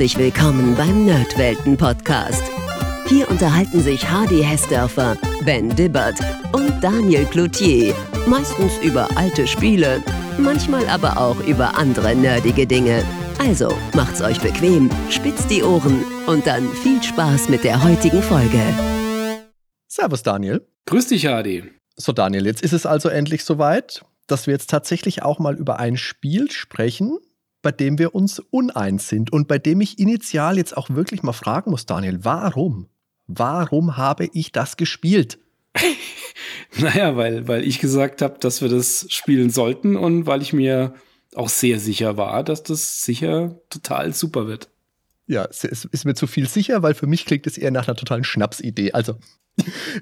Herzlich willkommen beim Nerdwelten Podcast. Hier unterhalten sich Hardy Hessdörfer, Ben Dibbert und Daniel Cloutier. Meistens über alte Spiele, manchmal aber auch über andere nerdige Dinge. Also macht's euch bequem, spitzt die Ohren und dann viel Spaß mit der heutigen Folge. Servus Daniel. Grüß dich, Hardy. So Daniel, jetzt ist es also endlich soweit, dass wir jetzt tatsächlich auch mal über ein Spiel sprechen, bei dem wir uns uneins sind und bei dem ich initial jetzt auch wirklich mal fragen muss, Daniel, warum? Warum habe ich das gespielt? naja, weil, weil ich gesagt habe, dass wir das spielen sollten und weil ich mir auch sehr sicher war, dass das sicher total super wird. Ja, es ist mir zu viel sicher, weil für mich klingt es eher nach einer totalen Schnapsidee. Also,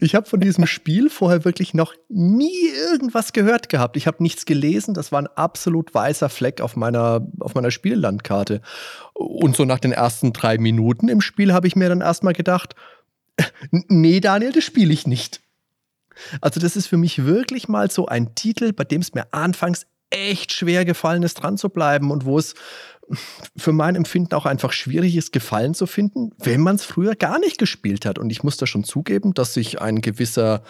ich habe von diesem Spiel vorher wirklich noch nie irgendwas gehört gehabt. Ich habe nichts gelesen. Das war ein absolut weißer Fleck auf meiner, auf meiner Spiellandkarte. Und so nach den ersten drei Minuten im Spiel habe ich mir dann erstmal gedacht, nee, Daniel, das spiele ich nicht. Also, das ist für mich wirklich mal so ein Titel, bei dem es mir anfangs echt schwer gefallen ist, dran zu bleiben und wo es für mein Empfinden auch einfach schwierig ist, Gefallen zu finden, wenn man es früher gar nicht gespielt hat. Und ich muss da schon zugeben, dass sich ein gewisser,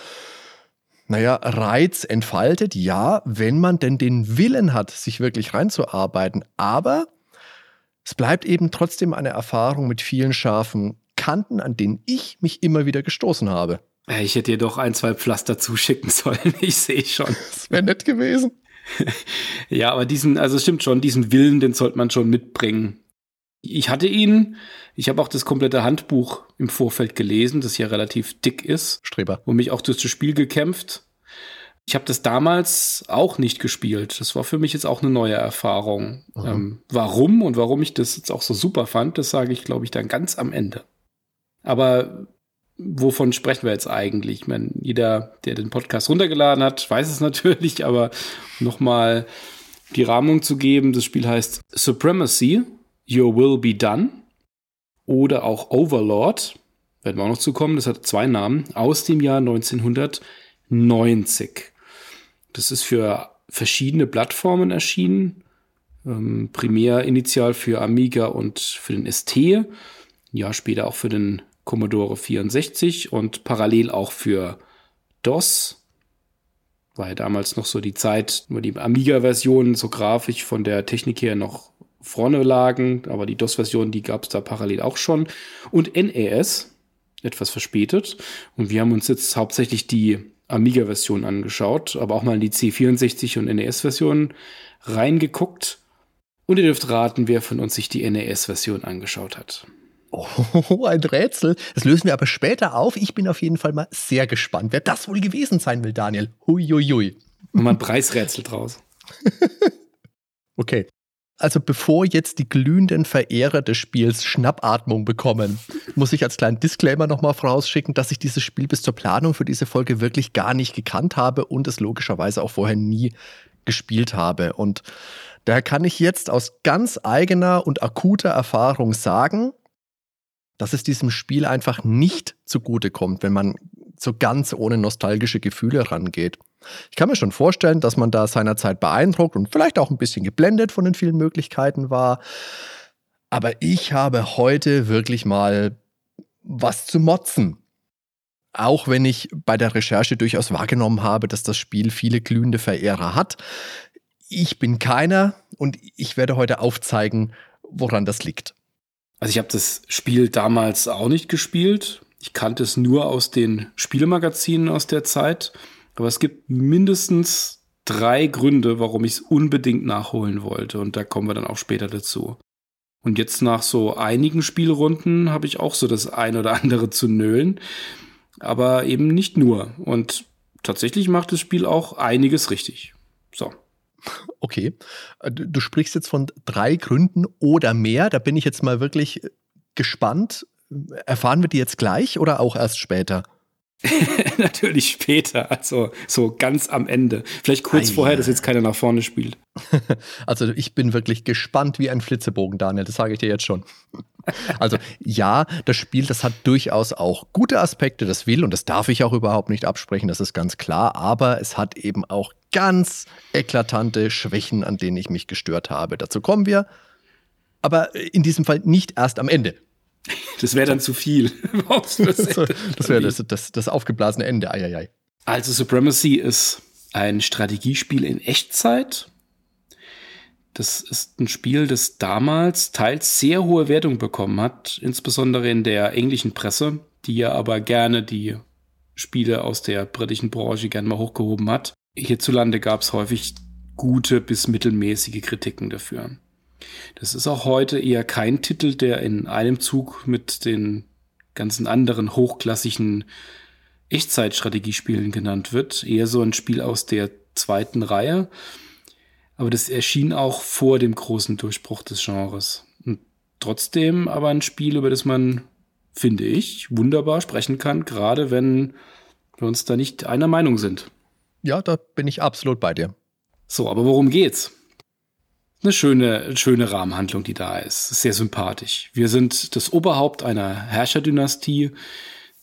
naja, Reiz entfaltet. Ja, wenn man denn den Willen hat, sich wirklich reinzuarbeiten. Aber es bleibt eben trotzdem eine Erfahrung mit vielen scharfen Kanten, an denen ich mich immer wieder gestoßen habe. Ich hätte dir doch ein, zwei Pflaster zuschicken sollen. Ich sehe schon. Das wäre nett gewesen. Ja, aber diesen, also es stimmt schon, diesen Willen, den sollte man schon mitbringen. Ich hatte ihn, ich habe auch das komplette Handbuch im Vorfeld gelesen, das ja relativ dick ist. Streber. Und mich auch durch das Spiel gekämpft. Ich habe das damals auch nicht gespielt. Das war für mich jetzt auch eine neue Erfahrung. Ähm, warum und warum ich das jetzt auch so super fand, das sage ich, glaube ich, dann ganz am Ende. Aber wovon sprechen wir jetzt eigentlich? Ich meine, jeder, der den Podcast runtergeladen hat, weiß es natürlich, aber nochmal die Rahmung zu geben, das Spiel heißt Supremacy, Your Will Be Done oder auch Overlord, werden wir auch noch zukommen, das hat zwei Namen, aus dem Jahr 1990. Das ist für verschiedene Plattformen erschienen, ähm, primär initial für Amiga und für den ST, ein Jahr später auch für den Commodore 64 und parallel auch für DOS. War ja damals noch so die Zeit, wo die Amiga-Versionen so grafisch von der Technik her noch vorne lagen, aber die DOS-Version, die gab es da parallel auch schon. Und NES, etwas verspätet. Und wir haben uns jetzt hauptsächlich die Amiga-Version angeschaut, aber auch mal in die C64 und NES-Version reingeguckt. Und ihr dürft raten, wer von uns sich die NES-Version angeschaut hat. Oh, ein Rätsel. Das lösen wir aber später auf. Ich bin auf jeden Fall mal sehr gespannt, wer das wohl gewesen sein will, Daniel. Huiuiui. Und mal ein Preisrätsel draus. okay. Also bevor jetzt die glühenden Verehrer des Spiels Schnappatmung bekommen, muss ich als kleinen Disclaimer nochmal vorausschicken, dass ich dieses Spiel bis zur Planung für diese Folge wirklich gar nicht gekannt habe und es logischerweise auch vorher nie gespielt habe. Und daher kann ich jetzt aus ganz eigener und akuter Erfahrung sagen, dass es diesem Spiel einfach nicht zugutekommt, wenn man so ganz ohne nostalgische Gefühle rangeht. Ich kann mir schon vorstellen, dass man da seinerzeit beeindruckt und vielleicht auch ein bisschen geblendet von den vielen Möglichkeiten war. Aber ich habe heute wirklich mal was zu motzen. Auch wenn ich bei der Recherche durchaus wahrgenommen habe, dass das Spiel viele glühende Verehrer hat. Ich bin keiner und ich werde heute aufzeigen, woran das liegt. Also ich habe das Spiel damals auch nicht gespielt. Ich kannte es nur aus den Spielemagazinen aus der Zeit. Aber es gibt mindestens drei Gründe, warum ich es unbedingt nachholen wollte. Und da kommen wir dann auch später dazu. Und jetzt nach so einigen Spielrunden habe ich auch so das ein oder andere zu nölen. Aber eben nicht nur. Und tatsächlich macht das Spiel auch einiges richtig. So. Okay. Äh, du sprichst jetzt von drei Gründen oder mehr. Da bin ich jetzt mal wirklich äh, gespannt. Erfahren wir die jetzt gleich oder auch erst später? Natürlich später, also so ganz am Ende. Vielleicht kurz ah, vorher, dass jetzt keiner nach vorne spielt. Also ich bin wirklich gespannt wie ein Flitzebogen, Daniel, das sage ich dir jetzt schon. Also ja, das Spiel, das hat durchaus auch gute Aspekte, das will und das darf ich auch überhaupt nicht absprechen, das ist ganz klar, aber es hat eben auch ganz eklatante Schwächen, an denen ich mich gestört habe. Dazu kommen wir aber in diesem Fall nicht erst am Ende. Das wäre dann zu viel. das, das wäre das, das, das aufgeblasene Ende. Eieiei. Also Supremacy ist ein Strategiespiel in Echtzeit. Das ist ein Spiel, das damals teils sehr hohe Wertung bekommen hat, insbesondere in der englischen Presse, die ja aber gerne die Spiele aus der britischen Branche gerne mal hochgehoben hat. Hierzulande gab es häufig gute bis mittelmäßige Kritiken dafür. Das ist auch heute eher kein Titel, der in einem Zug mit den ganzen anderen hochklassigen Echtzeitstrategiespielen genannt wird. Eher so ein Spiel aus der zweiten Reihe. Aber das erschien auch vor dem großen Durchbruch des Genres. Und trotzdem aber ein Spiel, über das man, finde ich, wunderbar sprechen kann, gerade wenn wir uns da nicht einer Meinung sind. Ja, da bin ich absolut bei dir. So, aber worum geht's? Eine schöne, schöne Rahmenhandlung, die da ist. Sehr sympathisch. Wir sind das Oberhaupt einer Herrscherdynastie,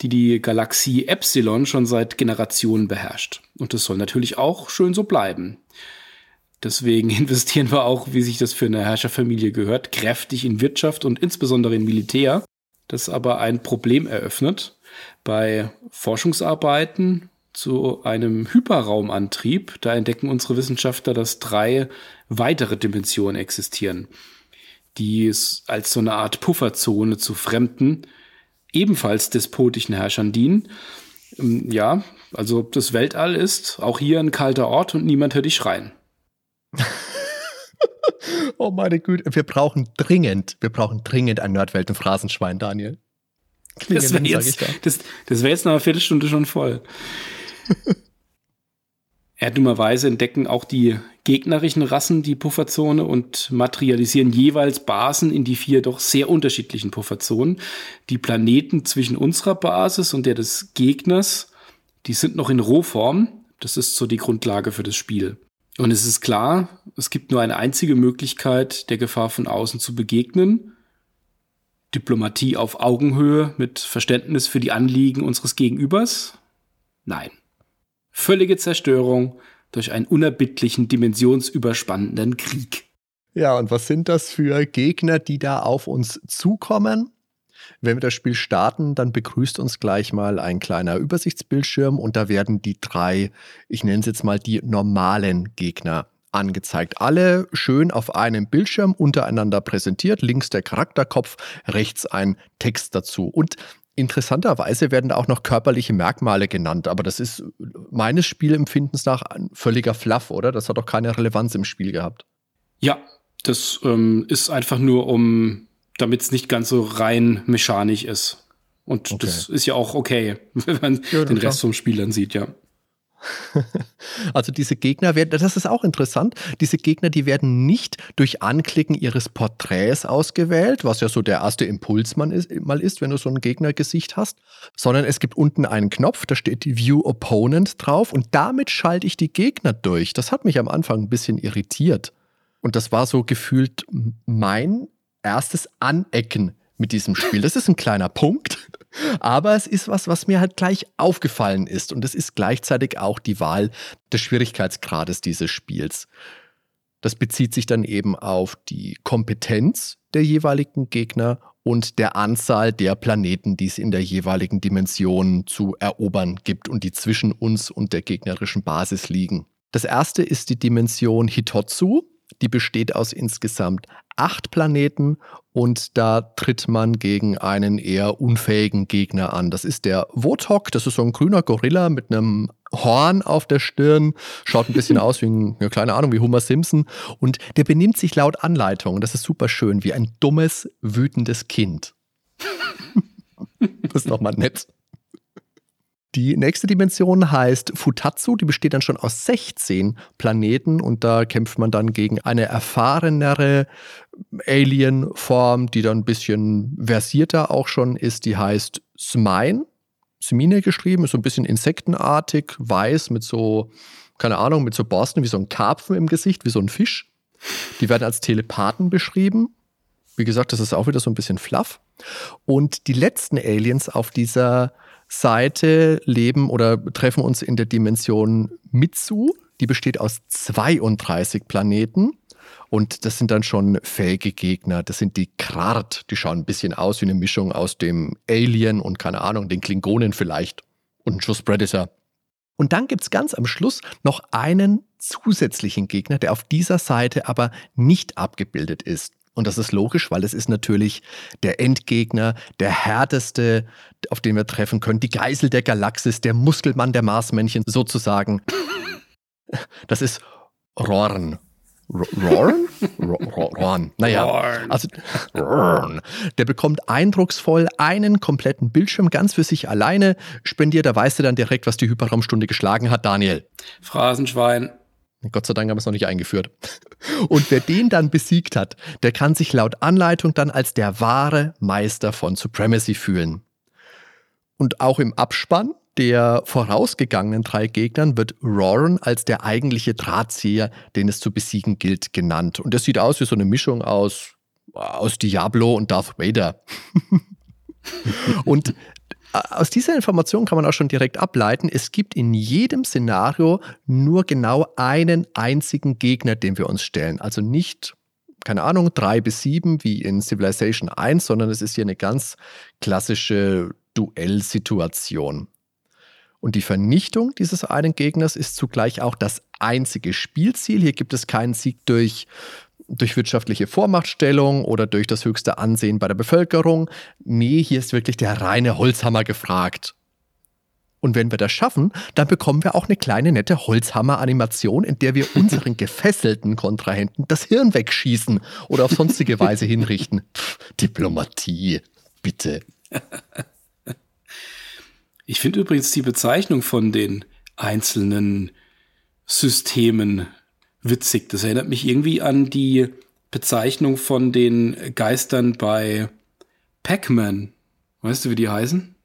die die Galaxie Epsilon schon seit Generationen beherrscht. Und das soll natürlich auch schön so bleiben. Deswegen investieren wir auch, wie sich das für eine Herrscherfamilie gehört, kräftig in Wirtschaft und insbesondere in Militär. Das aber ein Problem eröffnet. Bei Forschungsarbeiten zu einem Hyperraumantrieb. Da entdecken unsere Wissenschaftler, dass drei weitere Dimensionen existieren, die es als so eine Art Pufferzone zu fremden, ebenfalls despotischen Herrschern dienen. Ähm, ja, also das Weltall ist auch hier ein kalter Ort und niemand hört dich schreien. oh meine Güte, wir brauchen dringend, wir brauchen dringend ein Nerdwelten-Phrasenschwein, Daniel. das wäre jetzt, das, das wär jetzt nach einer Viertelstunde schon voll. Erdummerweise entdecken auch die gegnerischen Rassen die Pufferzone und materialisieren jeweils Basen in die vier doch sehr unterschiedlichen Pufferzonen. Die Planeten zwischen unserer Basis und der des Gegners, die sind noch in Rohform. Das ist so die Grundlage für das Spiel. Und es ist klar, es gibt nur eine einzige Möglichkeit, der Gefahr von außen zu begegnen. Diplomatie auf Augenhöhe mit Verständnis für die Anliegen unseres Gegenübers? Nein völlige Zerstörung durch einen unerbittlichen, dimensionsüberspannenden Krieg. Ja, und was sind das für Gegner, die da auf uns zukommen? Wenn wir das Spiel starten, dann begrüßt uns gleich mal ein kleiner Übersichtsbildschirm und da werden die drei, ich nenne es jetzt mal die normalen Gegner angezeigt. Alle schön auf einem Bildschirm untereinander präsentiert. Links der Charakterkopf, rechts ein Text dazu. Und Interessanterweise werden da auch noch körperliche Merkmale genannt, aber das ist meines Spielempfindens nach ein völliger Fluff, oder? Das hat doch keine Relevanz im Spiel gehabt. Ja, das ähm, ist einfach nur um, damit es nicht ganz so rein mechanisch ist. Und okay. das ist ja auch okay, wenn man ja, den Rest vom Spiel dann sieht, ja. Also diese Gegner werden, das ist auch interessant, diese Gegner, die werden nicht durch Anklicken ihres Porträts ausgewählt, was ja so der erste Impuls mal ist, mal ist, wenn du so ein Gegnergesicht hast, sondern es gibt unten einen Knopf, da steht View Opponent drauf und damit schalte ich die Gegner durch. Das hat mich am Anfang ein bisschen irritiert. Und das war so gefühlt mein erstes Anecken mit diesem Spiel. Das ist ein kleiner Punkt, aber es ist was, was mir halt gleich aufgefallen ist. Und es ist gleichzeitig auch die Wahl des Schwierigkeitsgrades dieses Spiels. Das bezieht sich dann eben auf die Kompetenz der jeweiligen Gegner und der Anzahl der Planeten, die es in der jeweiligen Dimension zu erobern gibt und die zwischen uns und der gegnerischen Basis liegen. Das erste ist die Dimension Hitotsu. Die besteht aus insgesamt acht Planeten und da tritt man gegen einen eher unfähigen Gegner an. Das ist der Wotok, das ist so ein grüner Gorilla mit einem Horn auf der Stirn, schaut ein bisschen aus wie ein, ja, keine Ahnung, wie Homer Simpson und der benimmt sich laut Anleitung, das ist super schön, wie ein dummes, wütendes Kind. das ist doch mal nett. Die nächste Dimension heißt Futatsu, die besteht dann schon aus 16 Planeten und da kämpft man dann gegen eine erfahrenere Alien-Form, die dann ein bisschen versierter auch schon ist, die heißt Smine. Smine geschrieben, ist so ein bisschen insektenartig, weiß mit so, keine Ahnung, mit so Borsten wie so ein Karpfen im Gesicht, wie so ein Fisch. Die werden als Telepathen beschrieben. Wie gesagt, das ist auch wieder so ein bisschen fluff. Und die letzten Aliens auf dieser Seite leben oder treffen uns in der Dimension Mitsu. Die besteht aus 32 Planeten. Und das sind dann schon fähige Gegner. Das sind die Krart. Die schauen ein bisschen aus wie eine Mischung aus dem Alien und keine Ahnung, den Klingonen vielleicht. Und ein Schuss Predator. Und dann gibt es ganz am Schluss noch einen zusätzlichen Gegner, der auf dieser Seite aber nicht abgebildet ist. Und das ist logisch, weil es ist natürlich der Endgegner, der härteste, auf den wir treffen können, die Geisel der Galaxis, der Muskelmann der Marsmännchen sozusagen. Das ist Rorn. Rorn? Rorn. Naja, also Rorn. Der bekommt eindrucksvoll einen kompletten Bildschirm ganz für sich alleine spendiert. Da weißt du dann direkt, was die Hyperraumstunde geschlagen hat, Daniel. Phrasenschwein. Gott sei Dank haben wir es noch nicht eingeführt. Und wer den dann besiegt hat, der kann sich laut Anleitung dann als der wahre Meister von Supremacy fühlen. Und auch im Abspann der vorausgegangenen drei Gegnern wird Roran als der eigentliche Drahtzieher, den es zu besiegen gilt, genannt. Und das sieht aus wie so eine Mischung aus, aus Diablo und Darth Vader. und aus dieser Information kann man auch schon direkt ableiten, es gibt in jedem Szenario nur genau einen einzigen Gegner, den wir uns stellen. Also nicht, keine Ahnung, drei bis sieben wie in Civilization 1, sondern es ist hier eine ganz klassische Duellsituation. Und die Vernichtung dieses einen Gegners ist zugleich auch das einzige Spielziel. Hier gibt es keinen Sieg durch durch wirtschaftliche Vormachtstellung oder durch das höchste Ansehen bei der Bevölkerung. Nee, hier ist wirklich der reine Holzhammer gefragt. Und wenn wir das schaffen, dann bekommen wir auch eine kleine nette Holzhammer-Animation, in der wir unseren gefesselten Kontrahenten das Hirn wegschießen oder auf sonstige Weise hinrichten. Pff, Diplomatie, bitte. Ich finde übrigens die Bezeichnung von den einzelnen Systemen witzig. Das erinnert mich irgendwie an die Bezeichnung von den Geistern bei Pac-Man. Weißt du, wie die heißen?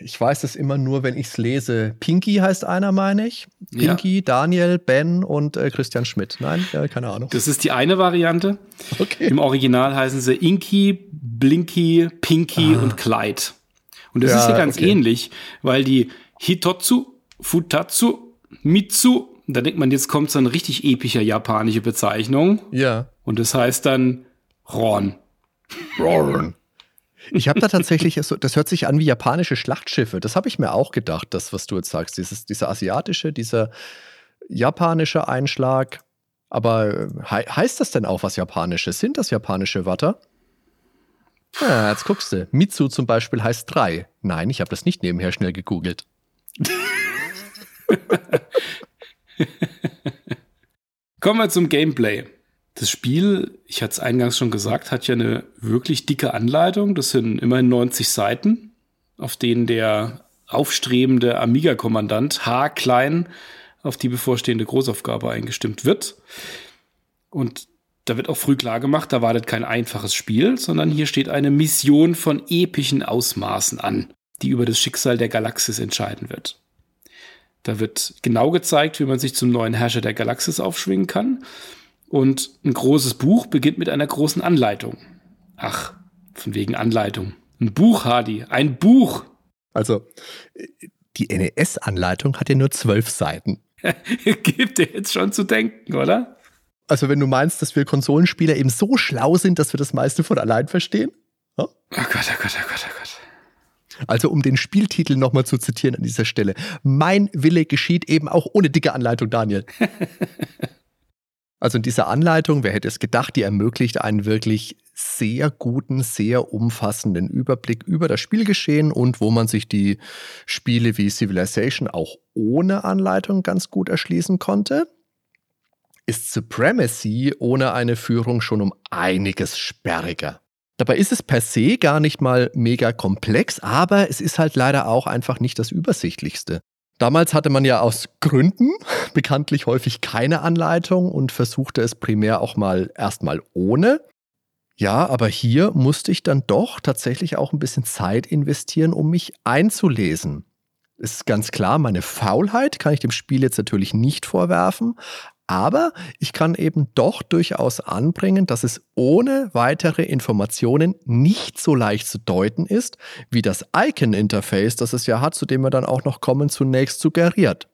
Ich weiß es immer nur, wenn ich es lese. Pinky heißt einer, meine ich. Pinky, ja. Daniel, Ben und äh, Christian Schmidt. Nein, ja, keine Ahnung. Das ist die eine Variante. Okay. Im Original heißen sie Inky, Blinky, Pinky ah. und Clyde. Und das ja, ist hier ganz okay. ähnlich, weil die Hitotsu, Futatsu, Mitsu da denkt man, jetzt kommt so eine richtig epische japanische Bezeichnung. Ja. Und das heißt dann Ron. Ron. Ich habe da tatsächlich, das hört sich an wie japanische Schlachtschiffe. Das habe ich mir auch gedacht, das, was du jetzt sagst. Dieses, dieser asiatische, dieser japanische Einschlag. Aber äh, he heißt das denn auch was Japanisches? Sind das japanische Wörter? Ja, jetzt guckst du. Mitsu zum Beispiel heißt drei. Nein, ich habe das nicht nebenher schnell gegoogelt. Kommen wir zum Gameplay. Das Spiel, ich hatte es eingangs schon gesagt, hat ja eine wirklich dicke Anleitung. Das sind immerhin 90 Seiten, auf denen der aufstrebende Amiga-Kommandant H. Klein auf die bevorstehende Großaufgabe eingestimmt wird. Und da wird auch früh klar gemacht, da wartet kein einfaches Spiel, sondern hier steht eine Mission von epischen Ausmaßen an, die über das Schicksal der Galaxis entscheiden wird. Da wird genau gezeigt, wie man sich zum neuen Herrscher der Galaxis aufschwingen kann. Und ein großes Buch beginnt mit einer großen Anleitung. Ach, von wegen Anleitung. Ein Buch, Hardy, ein Buch. Also, die NES-Anleitung hat ja nur zwölf Seiten. Gibt dir jetzt schon zu denken, oder? Also, wenn du meinst, dass wir Konsolenspieler eben so schlau sind, dass wir das meiste von allein verstehen? Oh, oh Gott, oh Gott, oh Gott, oh Gott. Also um den Spieltitel nochmal zu zitieren an dieser Stelle. Mein Wille geschieht eben auch ohne dicke Anleitung, Daniel. also in dieser Anleitung, wer hätte es gedacht, die ermöglicht einen wirklich sehr guten, sehr umfassenden Überblick über das Spielgeschehen und wo man sich die Spiele wie Civilization auch ohne Anleitung ganz gut erschließen konnte ist Supremacy ohne eine Führung schon um einiges sperriger. Dabei ist es per se gar nicht mal mega komplex, aber es ist halt leider auch einfach nicht das Übersichtlichste. Damals hatte man ja aus Gründen bekanntlich häufig keine Anleitung und versuchte es primär auch mal erstmal ohne. Ja, aber hier musste ich dann doch tatsächlich auch ein bisschen Zeit investieren, um mich einzulesen. Es ist ganz klar, meine Faulheit kann ich dem Spiel jetzt natürlich nicht vorwerfen, aber ich kann eben doch durchaus anbringen, dass es ohne weitere Informationen nicht so leicht zu deuten ist, wie das Icon-Interface, das es ja hat, zu dem wir dann auch noch kommen, zunächst suggeriert.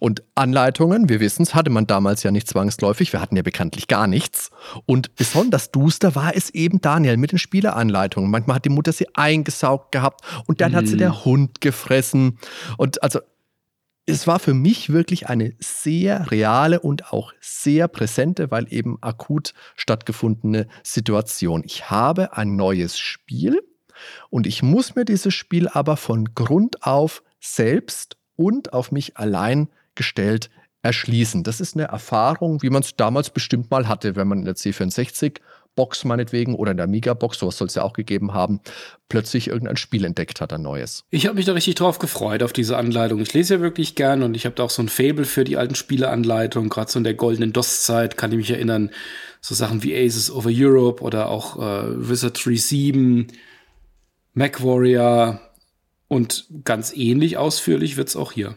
Und Anleitungen, wir wissen es, hatte man damals ja nicht zwangsläufig. Wir hatten ja bekanntlich gar nichts. Und besonders duster war es eben Daniel mit den Spieleranleitungen. Manchmal hat die Mutter sie eingesaugt gehabt und dann mhm. hat sie der mhm. Hund gefressen. Und also es war für mich wirklich eine sehr reale und auch sehr präsente, weil eben akut stattgefundene Situation. Ich habe ein neues Spiel und ich muss mir dieses Spiel aber von Grund auf selbst und auf mich allein gestellt erschließen. Das ist eine Erfahrung, wie man es damals bestimmt mal hatte, wenn man in der C64 Box meinetwegen oder in der Amiga-Box, sowas soll es ja auch gegeben haben, plötzlich irgendein Spiel entdeckt hat, ein neues. Ich habe mich da richtig drauf gefreut, auf diese Anleitung. Ich lese ja wirklich gern und ich habe da auch so ein Fable für die alten Spieleanleitungen. Gerade so in der goldenen DOS-Zeit kann ich mich erinnern, so Sachen wie Aces over Europe oder auch äh, Wizardry 7, MacWarrior und ganz ähnlich ausführlich wird es auch hier.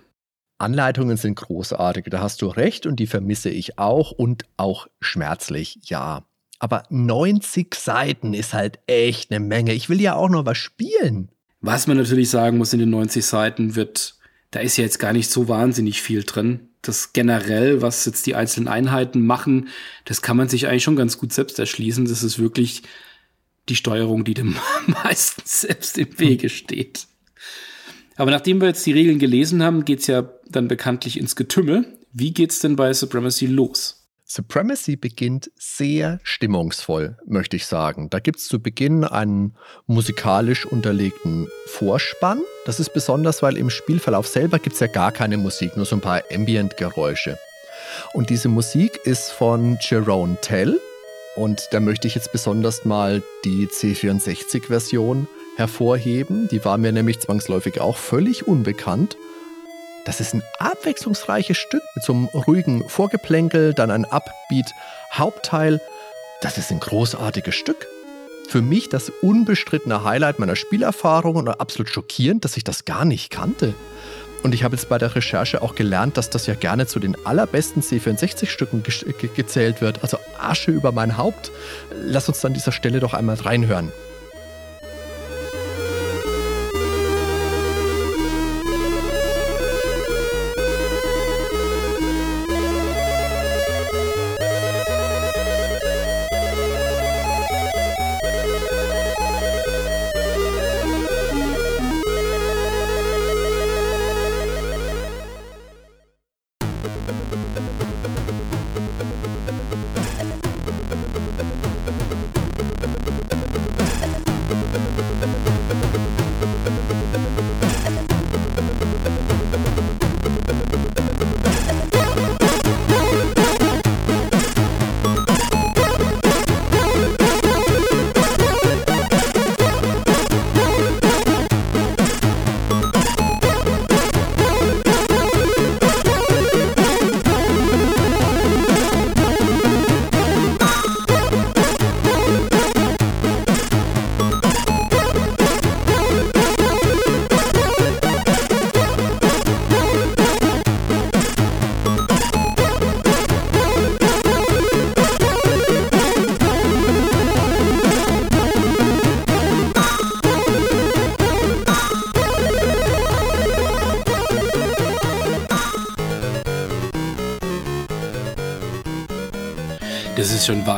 Anleitungen sind großartig, da hast du recht und die vermisse ich auch und auch schmerzlich, ja. Aber 90 Seiten ist halt echt eine Menge. Ich will ja auch noch was spielen. Was man natürlich sagen muss, in den 90 Seiten wird, da ist ja jetzt gar nicht so wahnsinnig viel drin. Das generell, was jetzt die einzelnen Einheiten machen, das kann man sich eigentlich schon ganz gut selbst erschließen. Das ist wirklich die Steuerung, die dem meisten selbst im Wege steht. Aber nachdem wir jetzt die Regeln gelesen haben, geht's ja dann bekanntlich ins Getümmel. Wie geht's denn bei Supremacy los? Supremacy beginnt sehr stimmungsvoll, möchte ich sagen. Da gibt es zu Beginn einen musikalisch unterlegten Vorspann. Das ist besonders, weil im Spielverlauf selber gibt es ja gar keine Musik, nur so ein paar Ambient-Geräusche. Und diese Musik ist von Jerome Tell. Und da möchte ich jetzt besonders mal die C64-Version hervorheben. Die war mir nämlich zwangsläufig auch völlig unbekannt. Das ist ein abwechslungsreiches Stück mit so einem ruhigen Vorgeplänkel, dann ein Upbeat Hauptteil. Das ist ein großartiges Stück. Für mich das unbestrittene Highlight meiner Spielerfahrung und absolut schockierend, dass ich das gar nicht kannte. Und ich habe jetzt bei der Recherche auch gelernt, dass das ja gerne zu den allerbesten C64-Stücken ge ge gezählt wird. Also Asche über mein Haupt. Lass uns an dieser Stelle doch einmal reinhören.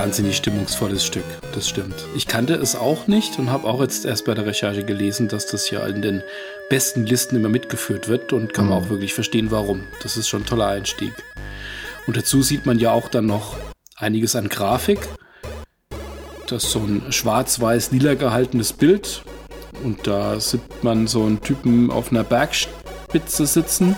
Wahnsinnig stimmungsvolles Stück, das stimmt. Ich kannte es auch nicht und habe auch jetzt erst bei der Recherche gelesen, dass das ja in den besten Listen immer mitgeführt wird und kann mhm. auch wirklich verstehen, warum. Das ist schon ein toller Einstieg. Und dazu sieht man ja auch dann noch einiges an Grafik. Das ist so ein schwarz-weiß-lila gehaltenes Bild. Und da sieht man so einen Typen auf einer Bergspitze sitzen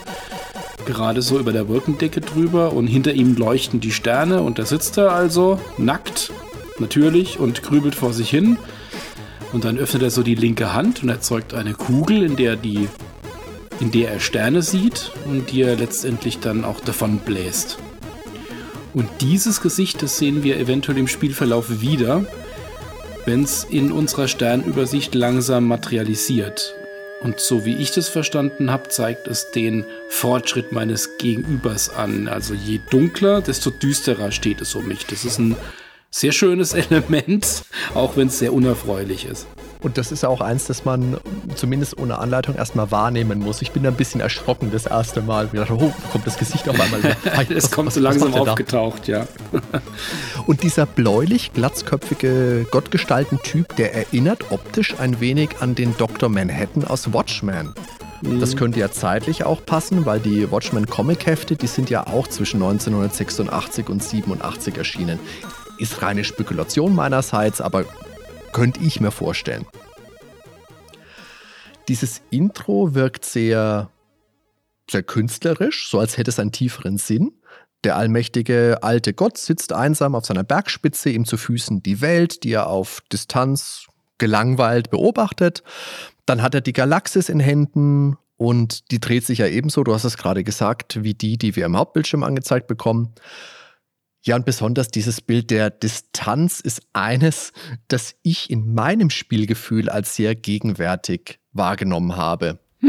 gerade so über der Wolkendecke drüber und hinter ihm leuchten die Sterne und da sitzt er also nackt, natürlich, und grübelt vor sich hin. Und dann öffnet er so die linke Hand und erzeugt eine Kugel, in der die in der er Sterne sieht und die er letztendlich dann auch davon bläst. Und dieses Gesicht, das sehen wir eventuell im Spielverlauf wieder, wenn es in unserer Sternübersicht langsam materialisiert. Und so wie ich das verstanden habe, zeigt es den Fortschritt meines Gegenübers an. Also je dunkler, desto düsterer steht es um mich. Das ist ein sehr schönes Element, auch wenn es sehr unerfreulich ist. Und das ist auch eins, das man zumindest ohne Anleitung erstmal wahrnehmen muss. Ich bin da ein bisschen erschrocken das erste Mal. Ich dachte, oh, kommt das Gesicht auf einmal wieder. es kommt so langsam aufgetaucht, ja. Und dieser bläulich glatzköpfige Gottgestalten-Typ, der erinnert optisch ein wenig an den Dr. Manhattan aus Watchmen. Das könnte ja zeitlich auch passen, weil die Watchmen Comic-Hefte, die sind ja auch zwischen 1986 und 87 erschienen. Ist reine Spekulation meinerseits, aber könnte ich mir vorstellen. Dieses Intro wirkt sehr, sehr künstlerisch, so als hätte es einen tieferen Sinn. Der allmächtige alte Gott sitzt einsam auf seiner Bergspitze, ihm zu Füßen die Welt, die er auf Distanz gelangweilt beobachtet. Dann hat er die Galaxis in Händen und die dreht sich ja ebenso, du hast es gerade gesagt, wie die, die wir im Hauptbildschirm angezeigt bekommen. Ja, und besonders dieses Bild der Distanz ist eines, das ich in meinem Spielgefühl als sehr gegenwärtig wahrgenommen habe.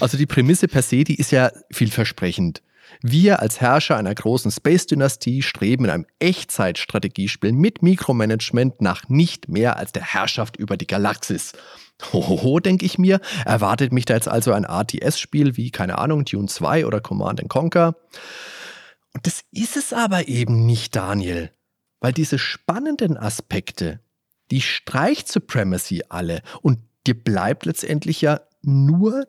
also die Prämisse per se, die ist ja vielversprechend. Wir als Herrscher einer großen Space-Dynastie streben in einem Echtzeitstrategiespiel mit Mikromanagement nach nicht mehr als der Herrschaft über die Galaxis. Hohoho, denke ich mir, erwartet mich da jetzt also ein RTS-Spiel wie, keine Ahnung, Dune 2 oder Command Conquer. Und das ist es aber eben nicht, Daniel. Weil diese spannenden Aspekte, die streicht Supremacy alle und dir bleibt letztendlich ja nur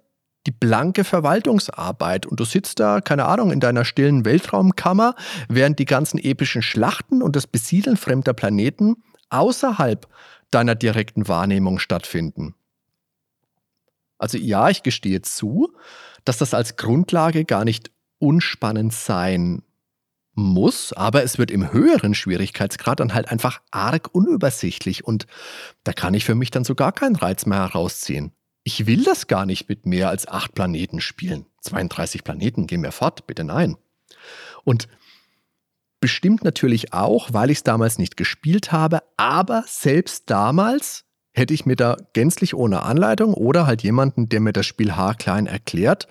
die blanke Verwaltungsarbeit und du sitzt da, keine Ahnung, in deiner stillen Weltraumkammer, während die ganzen epischen Schlachten und das Besiedeln fremder Planeten außerhalb deiner direkten Wahrnehmung stattfinden. Also ja, ich gestehe zu, dass das als Grundlage gar nicht unspannend sein muss, aber es wird im höheren Schwierigkeitsgrad dann halt einfach arg unübersichtlich und da kann ich für mich dann so gar keinen Reiz mehr herausziehen. Ich will das gar nicht mit mehr als acht Planeten spielen. 32 Planeten, gehen mir fort, bitte nein. Und bestimmt natürlich auch, weil ich es damals nicht gespielt habe, aber selbst damals hätte ich mir da gänzlich ohne Anleitung oder halt jemanden, der mir das Spiel haarklein erklärt,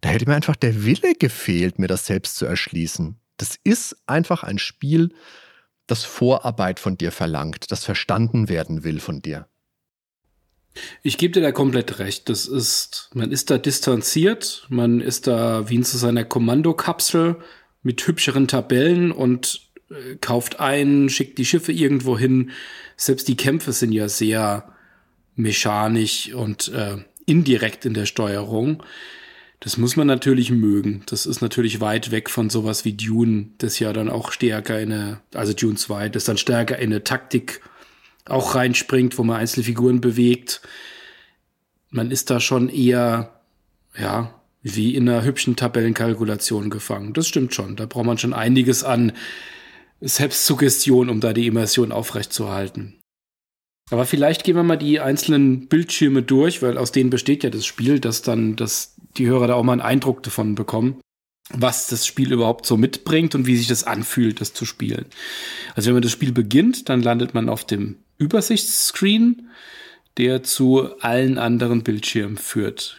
da hätte mir einfach der Wille gefehlt, mir das selbst zu erschließen. Das ist einfach ein Spiel, das Vorarbeit von dir verlangt, das verstanden werden will von dir. Ich gebe dir da komplett recht. Das ist, man ist da distanziert, man ist da wie in zu seiner Kommandokapsel mit hübscheren Tabellen und äh, kauft ein, schickt die Schiffe irgendwo hin. Selbst die Kämpfe sind ja sehr mechanisch und äh, indirekt in der Steuerung. Das muss man natürlich mögen. Das ist natürlich weit weg von sowas wie Dune, das ja dann auch stärker in eine, also Dune 2, das dann stärker in eine Taktik auch reinspringt, wo man einzelne Figuren bewegt. Man ist da schon eher, ja, wie in einer hübschen Tabellenkalkulation gefangen. Das stimmt schon. Da braucht man schon einiges an Selbstsuggestion, um da die Immersion aufrechtzuerhalten. Aber vielleicht gehen wir mal die einzelnen Bildschirme durch, weil aus denen besteht ja das Spiel, dass dann dass die Hörer da auch mal einen Eindruck davon bekommen, was das Spiel überhaupt so mitbringt und wie sich das anfühlt, das zu spielen. Also wenn man das Spiel beginnt, dann landet man auf dem Übersichtsscreen, der zu allen anderen Bildschirmen führt.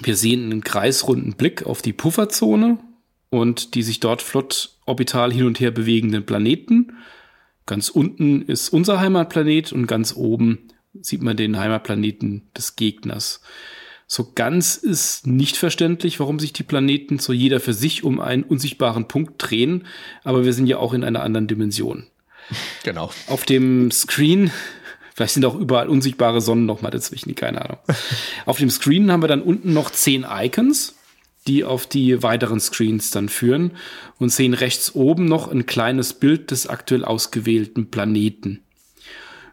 Wir sehen einen kreisrunden Blick auf die Pufferzone und die sich dort flott orbital hin und her bewegenden Planeten Ganz unten ist unser Heimatplanet und ganz oben sieht man den Heimatplaneten des Gegners. So ganz ist nicht verständlich, warum sich die Planeten so jeder für sich um einen unsichtbaren Punkt drehen, aber wir sind ja auch in einer anderen Dimension. Genau. Auf dem Screen, vielleicht sind auch überall unsichtbare Sonnen noch mal dazwischen, keine Ahnung. Auf dem Screen haben wir dann unten noch zehn Icons die auf die weiteren Screens dann führen und sehen rechts oben noch ein kleines Bild des aktuell ausgewählten Planeten.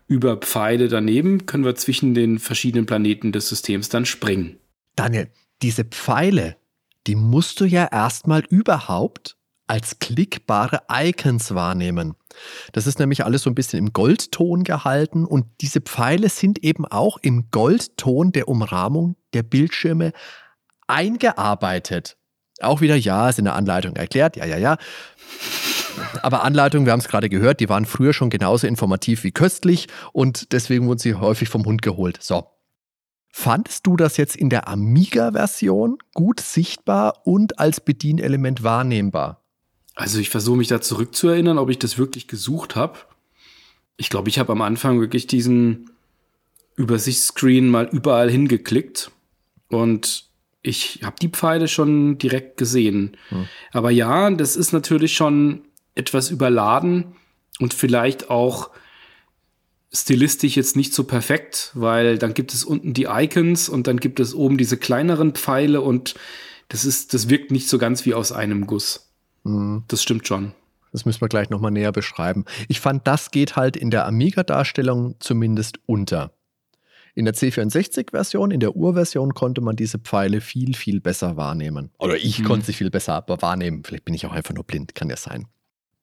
Über Pfeile daneben können wir zwischen den verschiedenen Planeten des Systems dann springen. Daniel, diese Pfeile, die musst du ja erstmal überhaupt als klickbare Icons wahrnehmen. Das ist nämlich alles so ein bisschen im Goldton gehalten und diese Pfeile sind eben auch im Goldton der Umrahmung der Bildschirme eingearbeitet. Auch wieder, ja, ist in der Anleitung erklärt, ja, ja, ja. Aber Anleitungen, wir haben es gerade gehört, die waren früher schon genauso informativ wie köstlich und deswegen wurden sie häufig vom Hund geholt. So. Fandest du das jetzt in der Amiga-Version gut sichtbar und als Bedienelement wahrnehmbar? Also ich versuche mich da zurückzuerinnern, ob ich das wirklich gesucht habe. Ich glaube, ich habe am Anfang wirklich diesen Übersichtsscreen mal überall hingeklickt und ich habe die Pfeile schon direkt gesehen. Hm. Aber ja, das ist natürlich schon etwas überladen und vielleicht auch stilistisch jetzt nicht so perfekt, weil dann gibt es unten die Icons und dann gibt es oben diese kleineren Pfeile und das ist, das wirkt nicht so ganz wie aus einem Guss. Mhm. Das stimmt schon. Das müssen wir gleich nochmal näher beschreiben. Ich fand, das geht halt in der Amiga-Darstellung zumindest unter. In der C64-Version, in der Urversion konnte man diese Pfeile viel, viel besser wahrnehmen. Oder ich mhm. konnte sie viel besser wahrnehmen. Vielleicht bin ich auch einfach nur blind, kann ja sein.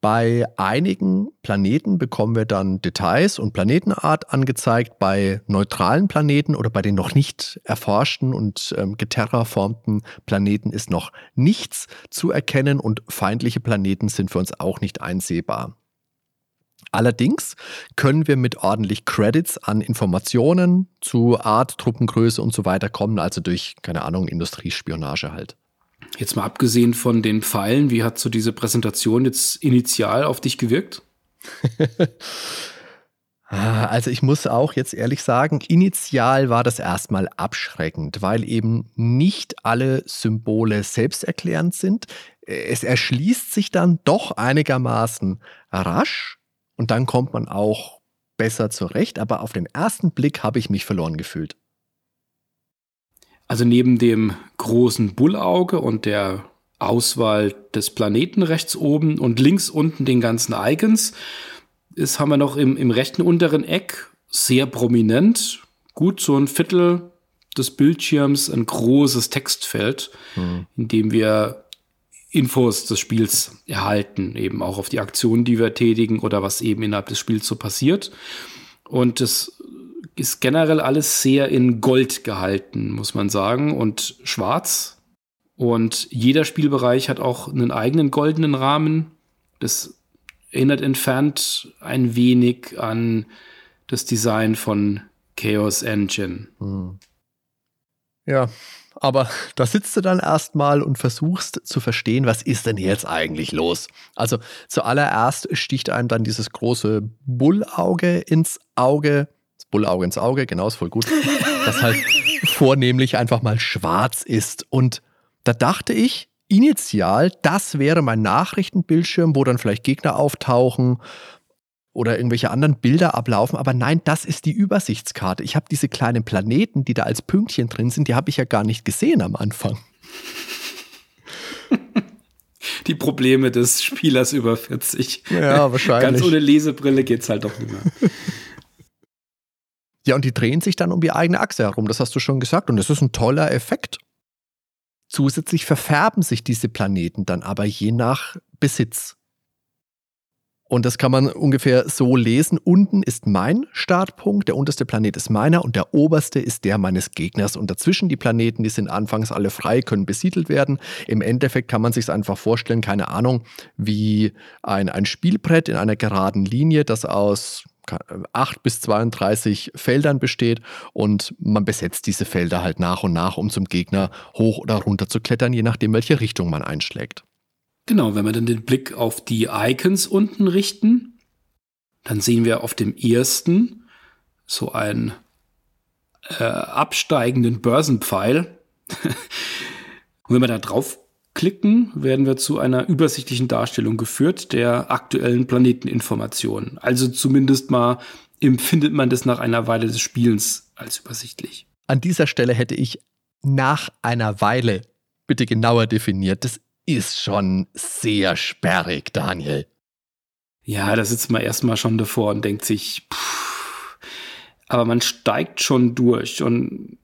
Bei einigen Planeten bekommen wir dann Details und Planetenart angezeigt. Bei neutralen Planeten oder bei den noch nicht erforschten und ähm, geterraformten Planeten ist noch nichts zu erkennen und feindliche Planeten sind für uns auch nicht einsehbar. Allerdings können wir mit ordentlich Credits an Informationen zu Art, Truppengröße und so weiter kommen, also durch, keine Ahnung, Industriespionage halt. Jetzt mal abgesehen von den Pfeilen, wie hat so diese Präsentation jetzt initial auf dich gewirkt? Ah, also ich muss auch jetzt ehrlich sagen, initial war das erstmal abschreckend, weil eben nicht alle Symbole selbsterklärend sind. Es erschließt sich dann doch einigermaßen rasch und dann kommt man auch besser zurecht, aber auf den ersten Blick habe ich mich verloren gefühlt. Also neben dem großen Bullauge und der Auswahl des Planeten rechts oben und links unten den ganzen Icons ist, haben wir noch im, im rechten unteren Eck sehr prominent, gut so ein Viertel des Bildschirms, ein großes Textfeld, mhm. in dem wir Infos des Spiels erhalten, eben auch auf die Aktionen, die wir tätigen oder was eben innerhalb des Spiels so passiert. Und das ist generell alles sehr in Gold gehalten, muss man sagen, und schwarz. Und jeder Spielbereich hat auch einen eigenen goldenen Rahmen. Das erinnert entfernt ein wenig an das Design von Chaos Engine. Hm. Ja, aber da sitzt du dann erstmal und versuchst zu verstehen, was ist denn jetzt eigentlich los? Also zuallererst sticht einem dann dieses große Bullauge ins Auge, Bullauge ins Auge, genau, ist voll gut, das halt vornehmlich einfach mal schwarz ist. Und da dachte ich initial, das wäre mein Nachrichtenbildschirm, wo dann vielleicht Gegner auftauchen oder irgendwelche anderen Bilder ablaufen. Aber nein, das ist die Übersichtskarte. Ich habe diese kleinen Planeten, die da als Pünktchen drin sind, die habe ich ja gar nicht gesehen am Anfang. Die Probleme des Spielers über 40. Ja, wahrscheinlich. Ganz ohne Lesebrille geht es halt doch nicht mehr. Ja, und die drehen sich dann um die eigene Achse herum, das hast du schon gesagt. Und das ist ein toller Effekt. Zusätzlich verfärben sich diese Planeten dann aber je nach Besitz. Und das kann man ungefähr so lesen. Unten ist mein Startpunkt, der unterste Planet ist meiner und der oberste ist der meines Gegners. Und dazwischen die Planeten, die sind anfangs alle frei, können besiedelt werden. Im Endeffekt kann man sich es einfach vorstellen, keine Ahnung, wie ein, ein Spielbrett in einer geraden Linie, das aus 8 bis 32 Feldern besteht und man besetzt diese Felder halt nach und nach, um zum Gegner hoch oder runter zu klettern, je nachdem, welche Richtung man einschlägt. Genau, wenn wir dann den Blick auf die Icons unten richten, dann sehen wir auf dem ersten so einen äh, absteigenden Börsenpfeil. und wenn wir da drauf klicken, werden wir zu einer übersichtlichen Darstellung geführt der aktuellen Planeteninformationen. Also zumindest mal empfindet man das nach einer Weile des Spielens als übersichtlich. An dieser Stelle hätte ich nach einer Weile bitte genauer definiert. Das ist schon sehr sperrig, Daniel. Ja, da sitzt man erstmal schon davor und denkt sich, pff, aber man steigt schon durch und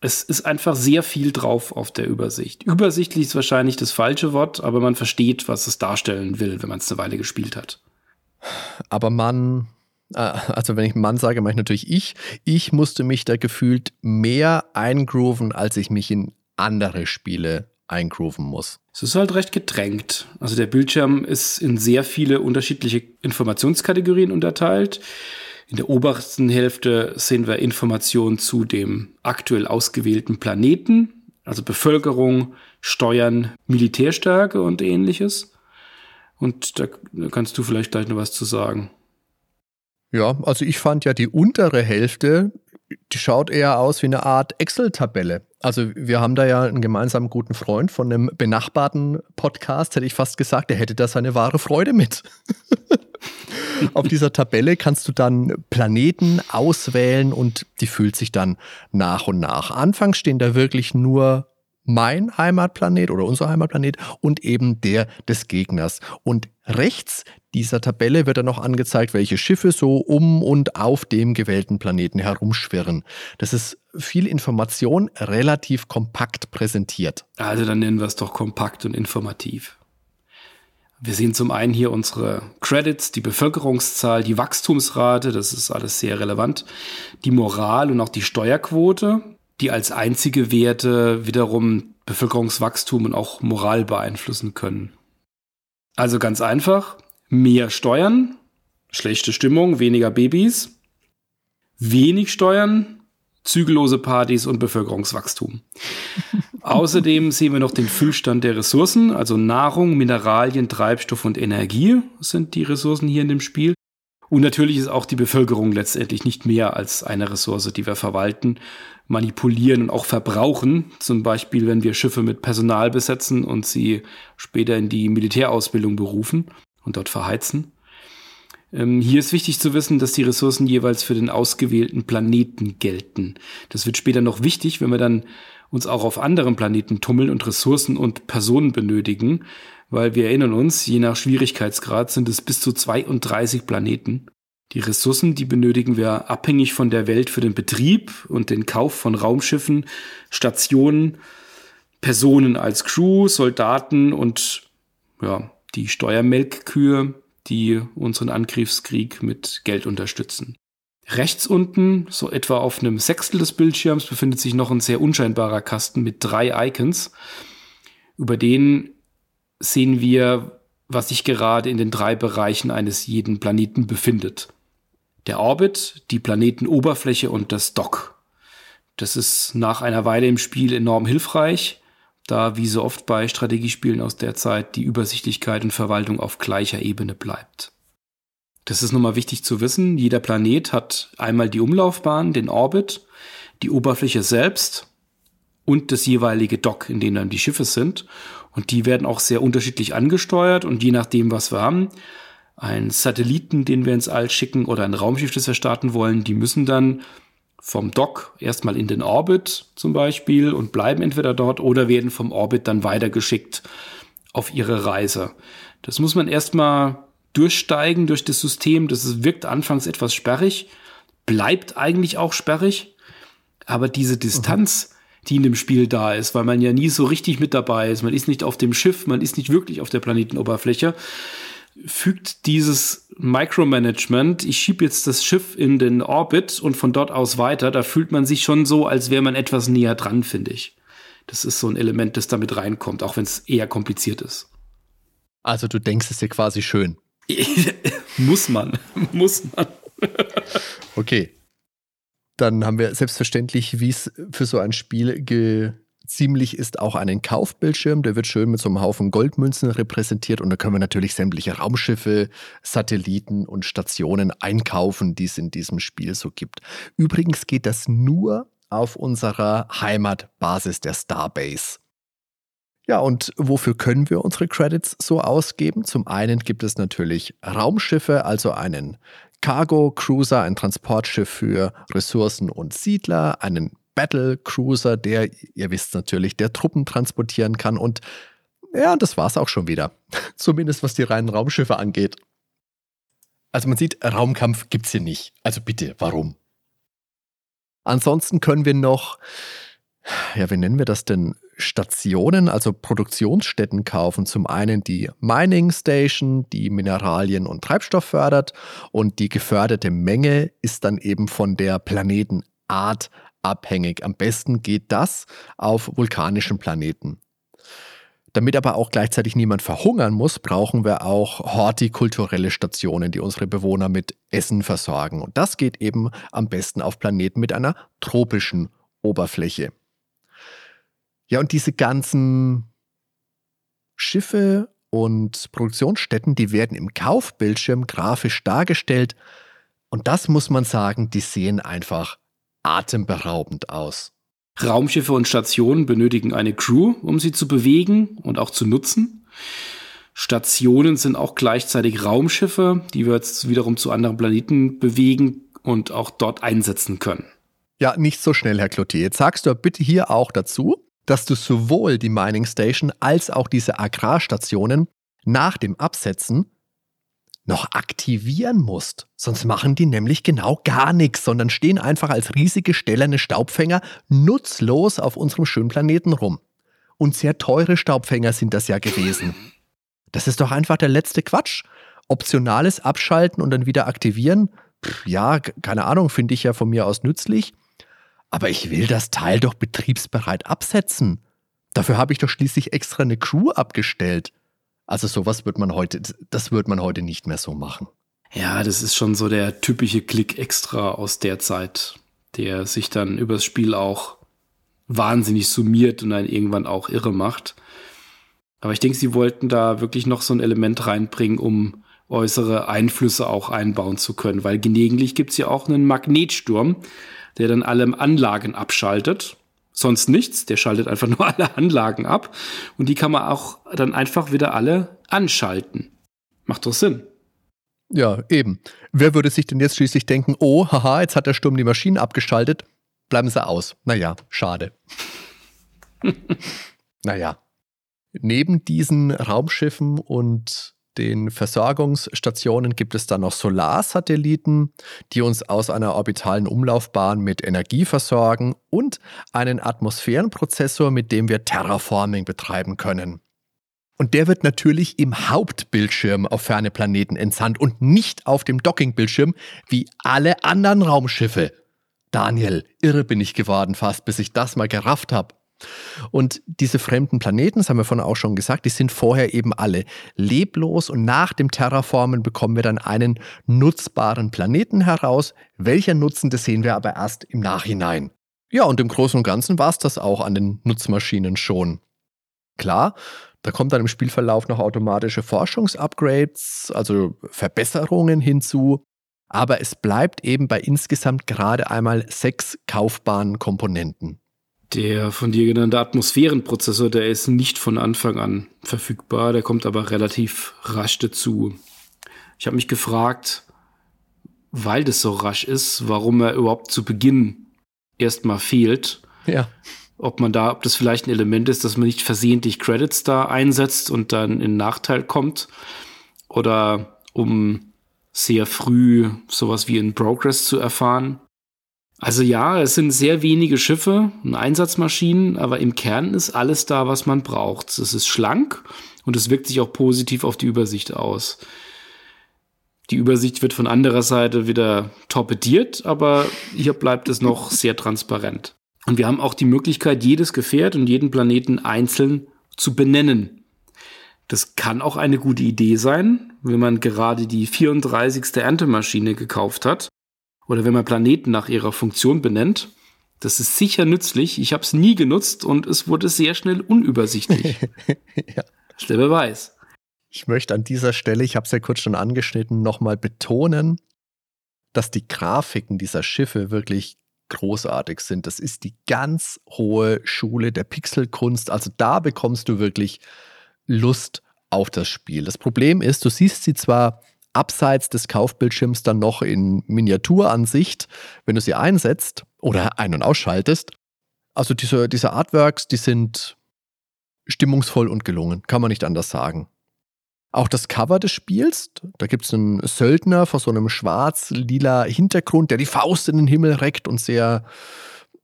es ist einfach sehr viel drauf auf der Übersicht. Übersichtlich ist wahrscheinlich das falsche Wort, aber man versteht, was es darstellen will, wenn man es eine Weile gespielt hat. Aber man, äh, also wenn ich Mann sage, meine ich natürlich ich. Ich musste mich da gefühlt mehr eingrooven, als ich mich in andere Spiele eingrooven muss. Es ist halt recht gedrängt. Also der Bildschirm ist in sehr viele unterschiedliche Informationskategorien unterteilt. In der obersten Hälfte sehen wir Informationen zu dem aktuell ausgewählten Planeten, also Bevölkerung, Steuern, Militärstärke und ähnliches. Und da kannst du vielleicht gleich noch was zu sagen. Ja, also ich fand ja die untere Hälfte, die schaut eher aus wie eine Art Excel-Tabelle. Also wir haben da ja einen gemeinsamen guten Freund von einem benachbarten Podcast, hätte ich fast gesagt, der hätte da seine wahre Freude mit. Auf dieser Tabelle kannst du dann Planeten auswählen und die füllt sich dann nach und nach. Anfangs stehen da wirklich nur mein Heimatplanet oder unser Heimatplanet und eben der des Gegners. Und rechts dieser Tabelle wird dann noch angezeigt, welche Schiffe so um und auf dem gewählten Planeten herumschwirren. Das ist viel Information, relativ kompakt präsentiert. Also dann nennen wir es doch kompakt und informativ. Wir sehen zum einen hier unsere Credits, die Bevölkerungszahl, die Wachstumsrate, das ist alles sehr relevant, die Moral und auch die Steuerquote, die als einzige Werte wiederum Bevölkerungswachstum und auch Moral beeinflussen können. Also ganz einfach, mehr Steuern, schlechte Stimmung, weniger Babys, wenig Steuern, zügellose Partys und Bevölkerungswachstum. Außerdem sehen wir noch den Füllstand der Ressourcen, also Nahrung, Mineralien, Treibstoff und Energie sind die Ressourcen hier in dem Spiel. Und natürlich ist auch die Bevölkerung letztendlich nicht mehr als eine Ressource, die wir verwalten, manipulieren und auch verbrauchen. Zum Beispiel, wenn wir Schiffe mit Personal besetzen und sie später in die Militärausbildung berufen und dort verheizen. Ähm, hier ist wichtig zu wissen, dass die Ressourcen jeweils für den ausgewählten Planeten gelten. Das wird später noch wichtig, wenn wir dann uns auch auf anderen Planeten tummeln und Ressourcen und Personen benötigen, weil wir erinnern uns, je nach Schwierigkeitsgrad sind es bis zu 32 Planeten. Die Ressourcen, die benötigen wir abhängig von der Welt für den Betrieb und den Kauf von Raumschiffen, Stationen, Personen als Crew, Soldaten und ja, die Steuermelkkühe, die unseren Angriffskrieg mit Geld unterstützen. Rechts unten, so etwa auf einem Sechstel des Bildschirms, befindet sich noch ein sehr unscheinbarer Kasten mit drei Icons. Über den sehen wir, was sich gerade in den drei Bereichen eines jeden Planeten befindet. Der Orbit, die Planetenoberfläche und das Dock. Das ist nach einer Weile im Spiel enorm hilfreich, da wie so oft bei Strategiespielen aus der Zeit die Übersichtlichkeit und Verwaltung auf gleicher Ebene bleibt. Das ist nochmal wichtig zu wissen. Jeder Planet hat einmal die Umlaufbahn, den Orbit, die Oberfläche selbst und das jeweilige Dock, in dem dann die Schiffe sind. Und die werden auch sehr unterschiedlich angesteuert und je nachdem, was wir haben, ein Satelliten, den wir ins All schicken oder ein Raumschiff, das wir starten wollen, die müssen dann vom Dock erstmal in den Orbit zum Beispiel und bleiben entweder dort oder werden vom Orbit dann weitergeschickt auf ihre Reise. Das muss man erstmal durchsteigen durch das System. Das wirkt anfangs etwas sperrig, bleibt eigentlich auch sperrig, aber diese Distanz, mhm. die in dem Spiel da ist, weil man ja nie so richtig mit dabei ist, man ist nicht auf dem Schiff, man ist nicht wirklich auf der Planetenoberfläche, fügt dieses Micromanagement, ich schiebe jetzt das Schiff in den Orbit und von dort aus weiter, da fühlt man sich schon so, als wäre man etwas näher dran, finde ich. Das ist so ein Element, das damit reinkommt, auch wenn es eher kompliziert ist. Also du denkst es dir quasi schön. muss man, muss man. okay. Dann haben wir selbstverständlich, wie es für so ein Spiel ziemlich ist, auch einen Kaufbildschirm. Der wird schön mit so einem Haufen Goldmünzen repräsentiert und da können wir natürlich sämtliche Raumschiffe, Satelliten und Stationen einkaufen, die es in diesem Spiel so gibt. Übrigens geht das nur auf unserer Heimatbasis der Starbase. Ja, und wofür können wir unsere Credits so ausgeben? Zum einen gibt es natürlich Raumschiffe, also einen Cargo Cruiser, ein Transportschiff für Ressourcen und Siedler, einen Battle Cruiser, der, ihr wisst natürlich, der Truppen transportieren kann und ja, das war's auch schon wieder. Zumindest was die reinen Raumschiffe angeht. Also man sieht, Raumkampf gibt's hier nicht. Also bitte, warum? Ansonsten können wir noch, ja, wie nennen wir das denn? Stationen, also Produktionsstätten kaufen. Zum einen die Mining Station, die Mineralien und Treibstoff fördert und die geförderte Menge ist dann eben von der Planetenart abhängig. Am besten geht das auf vulkanischen Planeten. Damit aber auch gleichzeitig niemand verhungern muss, brauchen wir auch hortikulturelle Stationen, die unsere Bewohner mit Essen versorgen. Und das geht eben am besten auf Planeten mit einer tropischen Oberfläche. Ja, und diese ganzen Schiffe und Produktionsstätten, die werden im Kaufbildschirm grafisch dargestellt. Und das muss man sagen, die sehen einfach atemberaubend aus. Raumschiffe und Stationen benötigen eine Crew, um sie zu bewegen und auch zu nutzen. Stationen sind auch gleichzeitig Raumschiffe, die wir jetzt wiederum zu anderen Planeten bewegen und auch dort einsetzen können. Ja, nicht so schnell, Herr Cloutier. Jetzt sagst du bitte hier auch dazu, dass du sowohl die Mining Station als auch diese Agrarstationen nach dem Absetzen noch aktivieren musst. Sonst machen die nämlich genau gar nichts, sondern stehen einfach als riesige stählerne Staubfänger nutzlos auf unserem schönen Planeten rum. Und sehr teure Staubfänger sind das ja gewesen. Das ist doch einfach der letzte Quatsch. Optionales Abschalten und dann wieder aktivieren, Pff, ja, keine Ahnung, finde ich ja von mir aus nützlich. Aber ich will das Teil doch betriebsbereit absetzen. Dafür habe ich doch schließlich extra eine Crew abgestellt. Also sowas wird man heute, das wird man heute nicht mehr so machen. Ja, das ist schon so der typische Klick extra aus der Zeit, der sich dann übers Spiel auch wahnsinnig summiert und dann irgendwann auch irre macht. Aber ich denke, sie wollten da wirklich noch so ein Element reinbringen, um äußere Einflüsse auch einbauen zu können, weil gelegentlich gibt es ja auch einen Magnetsturm, der dann alle Anlagen abschaltet. Sonst nichts, der schaltet einfach nur alle Anlagen ab und die kann man auch dann einfach wieder alle anschalten. Macht doch Sinn. Ja, eben. Wer würde sich denn jetzt schließlich denken, oh, haha, jetzt hat der Sturm die Maschinen abgeschaltet, bleiben sie aus. Naja, schade. naja. Neben diesen Raumschiffen und den Versorgungsstationen gibt es dann noch Solarsatelliten, die uns aus einer orbitalen Umlaufbahn mit Energie versorgen und einen Atmosphärenprozessor, mit dem wir Terraforming betreiben können. Und der wird natürlich im Hauptbildschirm auf ferne Planeten entsandt und nicht auf dem Dockingbildschirm wie alle anderen Raumschiffe. Daniel, irre bin ich geworden fast, bis ich das mal gerafft habe. Und diese fremden Planeten, das haben wir vorhin auch schon gesagt, die sind vorher eben alle leblos und nach dem Terraformen bekommen wir dann einen nutzbaren Planeten heraus. Welcher Nutzen, das sehen wir aber erst im Nachhinein. Ja, und im Großen und Ganzen war es das auch an den Nutzmaschinen schon. Klar, da kommt dann im Spielverlauf noch automatische Forschungsupgrades, also Verbesserungen hinzu. Aber es bleibt eben bei insgesamt gerade einmal sechs kaufbaren Komponenten. Der von dir genannte Atmosphärenprozessor, der ist nicht von Anfang an verfügbar, der kommt aber relativ rasch dazu. Ich habe mich gefragt, weil das so rasch ist, warum er überhaupt zu Beginn erstmal fehlt. Ja. Ob man da, ob das vielleicht ein Element ist, dass man nicht versehentlich Credits da einsetzt und dann in Nachteil kommt. Oder um sehr früh sowas wie in Progress zu erfahren. Also ja, es sind sehr wenige Schiffe und Einsatzmaschinen, aber im Kern ist alles da, was man braucht. Es ist schlank und es wirkt sich auch positiv auf die Übersicht aus. Die Übersicht wird von anderer Seite wieder torpediert, aber hier bleibt es noch sehr transparent. Und wir haben auch die Möglichkeit, jedes Gefährt und jeden Planeten einzeln zu benennen. Das kann auch eine gute Idee sein, wenn man gerade die 34. Erntemaschine gekauft hat oder wenn man Planeten nach ihrer Funktion benennt. Das ist sicher nützlich. Ich habe es nie genutzt und es wurde sehr schnell unübersichtlich. ja. Das ist der Beweis. Ich möchte an dieser Stelle, ich habe es ja kurz schon angeschnitten, nochmal betonen, dass die Grafiken dieser Schiffe wirklich großartig sind. Das ist die ganz hohe Schule der Pixelkunst. Also da bekommst du wirklich Lust auf das Spiel. Das Problem ist, du siehst sie zwar abseits des Kaufbildschirms dann noch in Miniaturansicht, wenn du sie einsetzt oder ein- und ausschaltest. Also diese, diese Artworks, die sind stimmungsvoll und gelungen, kann man nicht anders sagen. Auch das Cover des Spiels, da gibt es einen Söldner vor so einem schwarz-lila Hintergrund, der die Faust in den Himmel reckt und sehr